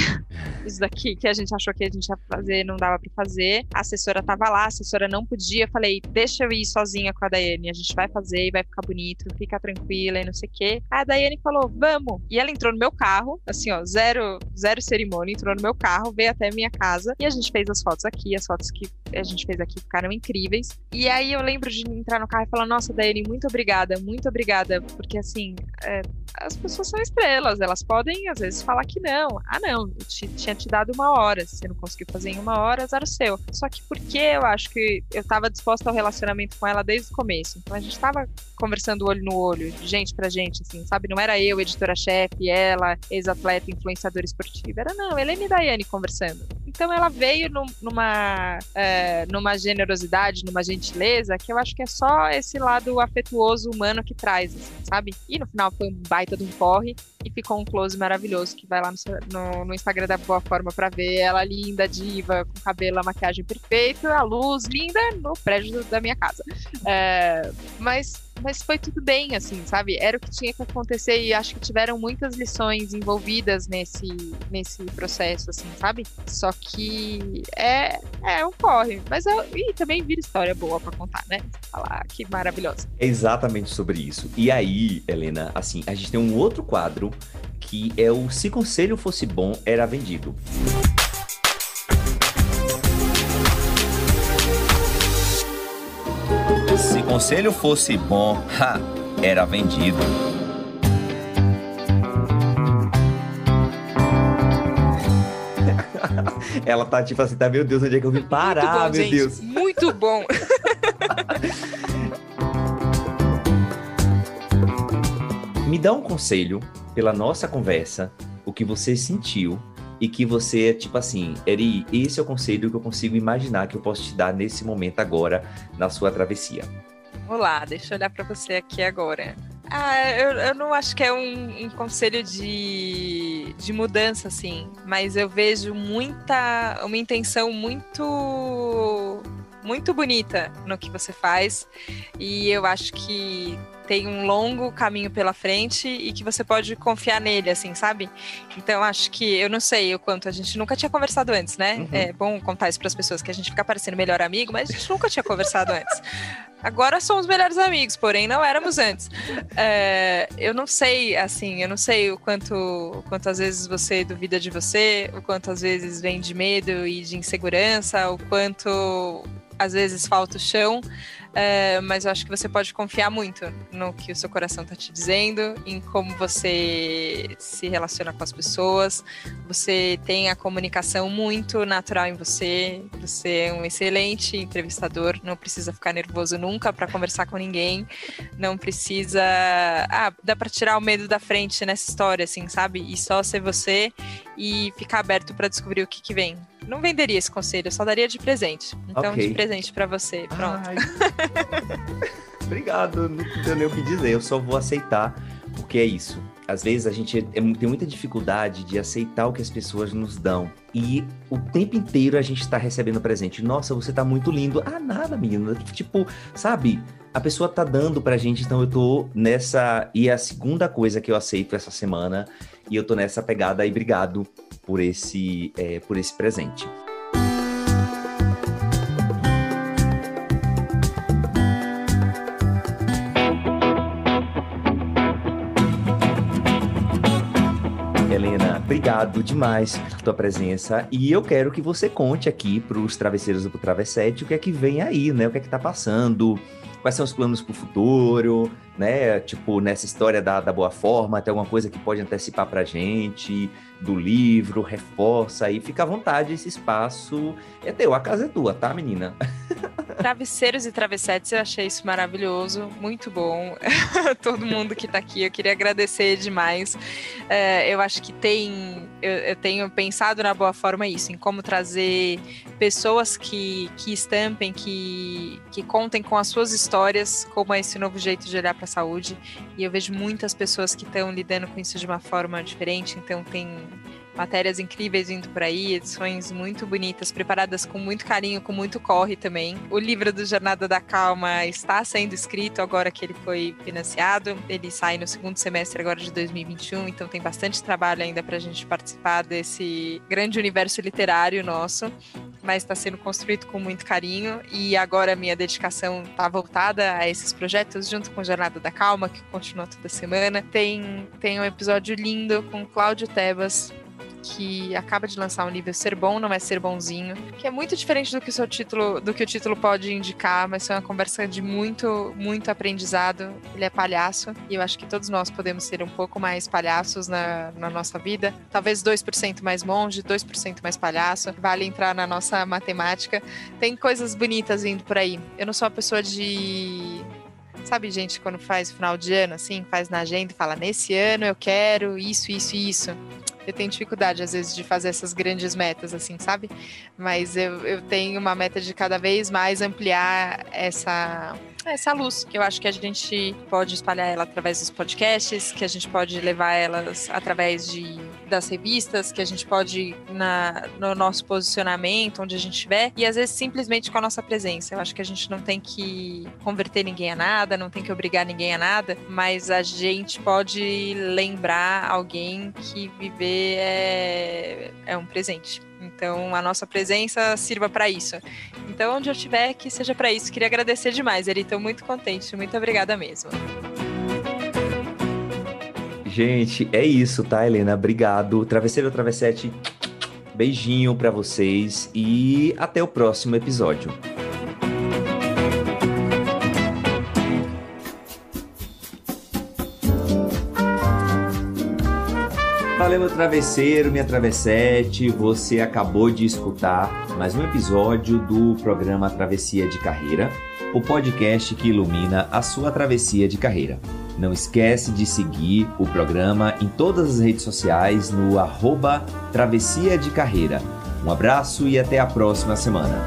Isso daqui que a gente achou que a gente ia fazer, não dava pra fazer. A assessora tava lá, a assessora não podia. Falei: deixa eu ir sozinha com a Daiane, a gente vai fazer e vai ficar bonito, fica tranquila e não sei o quê. Aí a Daiane falou: vamos. E ela entrou no meu carro, assim, ó, zero, zero cerimônia, entrou no meu carro, veio até a minha casa e a gente fez as fotos aqui, as fotos que a gente fez aqui ficaram incríveis. E aí eu lembro de entrar no carro e falar: Nossa, Daiane, muito obrigada, muito obrigada, porque assim, é, as pessoas são estrelas, elas podem às vezes falar que não. Ah, não, eu te, tinha te dado uma hora, se você não conseguiu fazer em uma hora, azar o seu. Só que porque eu acho que eu tava disposta ao relacionamento com ela desde o começo. Então a gente tava conversando olho no olho, gente pra gente, assim, sabe? Não era eu, editora-chefe, ela, ex-atleta, influenciadora esportiva. Era não, Helene e Daiane conversando. Então ela veio numa, é, numa generosidade, numa gentileza, que eu acho que é só esse lado afetuoso humano que traz, assim, sabe? E no final foi um baita de um corre e ficou um close maravilhoso que vai lá no, no, no Instagram da Boa Forma para ver ela linda, diva, com cabelo, a maquiagem perfeita, a luz linda no prédio da minha casa. É, mas mas foi tudo bem, assim, sabe? Era o que tinha que acontecer e acho que tiveram muitas lições envolvidas nesse, nesse processo, assim, sabe? Só que é, é um corre. Mas eu, e também vira história boa para contar, né? Falar que maravilhosa. É exatamente sobre isso. E aí, Helena, assim, a gente tem um outro quadro que é o Se Conselho Fosse Bom, Era Vendido. Se conselho fosse bom, ha, era vendido. Ela tá tipo assim, tá, meu Deus, onde é que eu vim parar, bom, meu gente, Deus? Muito bom. Me dá um conselho pela nossa conversa, o que você sentiu e que você, tipo assim, Eri, esse é o conselho que eu consigo imaginar que eu posso te dar nesse momento agora, na sua travessia. Vamos lá, deixa eu olhar para você aqui agora. Ah, eu, eu não acho que é um, um, conselho de, de mudança, assim, mas eu vejo muita, uma intenção muito muito bonita no que você faz. E eu acho que tem um longo caminho pela frente e que você pode confiar nele, assim, sabe? Então, acho que eu não sei o quanto a gente nunca tinha conversado antes, né? Uhum. É bom contar isso para as pessoas que a gente fica parecendo melhor amigo, mas a gente nunca tinha conversado antes. Agora somos melhores amigos, porém não éramos antes. É, eu não sei, assim, eu não sei o quanto, o quanto às vezes você duvida de você, o quanto às vezes vem de medo e de insegurança, o quanto às vezes falta o chão. É, mas eu acho que você pode confiar muito no que o seu coração está te dizendo, em como você se relaciona com as pessoas. Você tem a comunicação muito natural em você. Você é um excelente entrevistador. Não precisa ficar nervoso nunca para conversar com ninguém. Não precisa. Ah, dá para tirar o medo da frente nessa história, assim, sabe? E só ser você e ficar aberto para descobrir o que, que vem. Não venderia esse conselho, eu só daria de presente. Então, okay. de presente para você. Pronto. Obrigado, não tenho nem o que dizer, eu só vou aceitar, porque é isso. Às vezes a gente é, tem muita dificuldade de aceitar o que as pessoas nos dão. E o tempo inteiro a gente está recebendo presente. Nossa, você tá muito lindo. Ah, nada, menina. Tipo, sabe? A pessoa tá dando pra gente, então eu tô nessa. E a segunda coisa que eu aceito essa semana e eu tô nessa pegada aí. Obrigado por esse, é, por esse presente. Helena, obrigado demais pela tua presença e eu quero que você conte aqui para os travesseiros do Travessete o que é que vem aí, né? O que é que tá passando, quais são os planos para o futuro, né? Tipo, nessa história da, da boa forma, tem alguma coisa que pode antecipar para gente, do livro, reforça aí, fica à vontade, esse espaço é teu, a casa é tua, tá, menina? Travesseiros e travessetes, eu achei isso maravilhoso, muito bom. Todo mundo que tá aqui, eu queria agradecer demais. É, eu acho que tem, eu, eu, tenho pensado na boa forma isso, em como trazer pessoas que, que estampem, que, que contem com as suas histórias, como é esse novo jeito de olhar para a saúde. E eu vejo muitas pessoas que estão lidando com isso de uma forma diferente, então tem matérias incríveis indo por aí, edições muito bonitas, preparadas com muito carinho, com muito corre também. O livro do Jornada da Calma está sendo escrito agora que ele foi financiado. Ele sai no segundo semestre agora de 2021, então tem bastante trabalho ainda para a gente participar desse grande universo literário nosso, mas está sendo construído com muito carinho e agora minha dedicação está voltada a esses projetos junto com Jornada da Calma, que continua toda semana. Tem, tem um episódio lindo com Cláudio Tebas, que acaba de lançar um livro Ser Bom Não É Ser Bonzinho, que é muito diferente do que o seu título, do que o título pode indicar, mas é uma conversa de muito, muito aprendizado. Ele é palhaço, e eu acho que todos nós podemos ser um pouco mais palhaços na, na nossa vida. Talvez 2% mais monge, 2% mais palhaço. Vale entrar na nossa matemática. Tem coisas bonitas vindo por aí. Eu não sou uma pessoa de Sabe, gente, quando faz final de ano, assim, faz na agenda e fala: nesse ano eu quero isso, isso isso eu tenho dificuldade, às vezes, de fazer essas grandes metas, assim, sabe? Mas eu, eu tenho uma meta de cada vez mais ampliar essa, essa luz, que eu acho que a gente pode espalhar ela através dos podcasts, que a gente pode levar elas através de das revistas, que a gente pode na, no nosso posicionamento, onde a gente estiver, e às vezes simplesmente com a nossa presença. Eu acho que a gente não tem que converter ninguém a nada, não tem que obrigar ninguém a nada, mas a gente pode lembrar alguém que viver é, é um presente. Então, a nossa presença sirva para isso. Então, onde eu estiver, que seja para isso. Queria agradecer demais, Eri. Estou muito contente. Muito obrigada mesmo. Gente, é isso, tá, Helena? Obrigado. Travesseiro Travessete, beijinho para vocês e até o próximo episódio. Valeu, meu travesseiro, minha travessete. Você acabou de escutar mais um episódio do programa Travessia de Carreira, o podcast que ilumina a sua travessia de carreira. Não esquece de seguir o programa em todas as redes sociais no arroba Travessia de Carreira. Um abraço e até a próxima semana.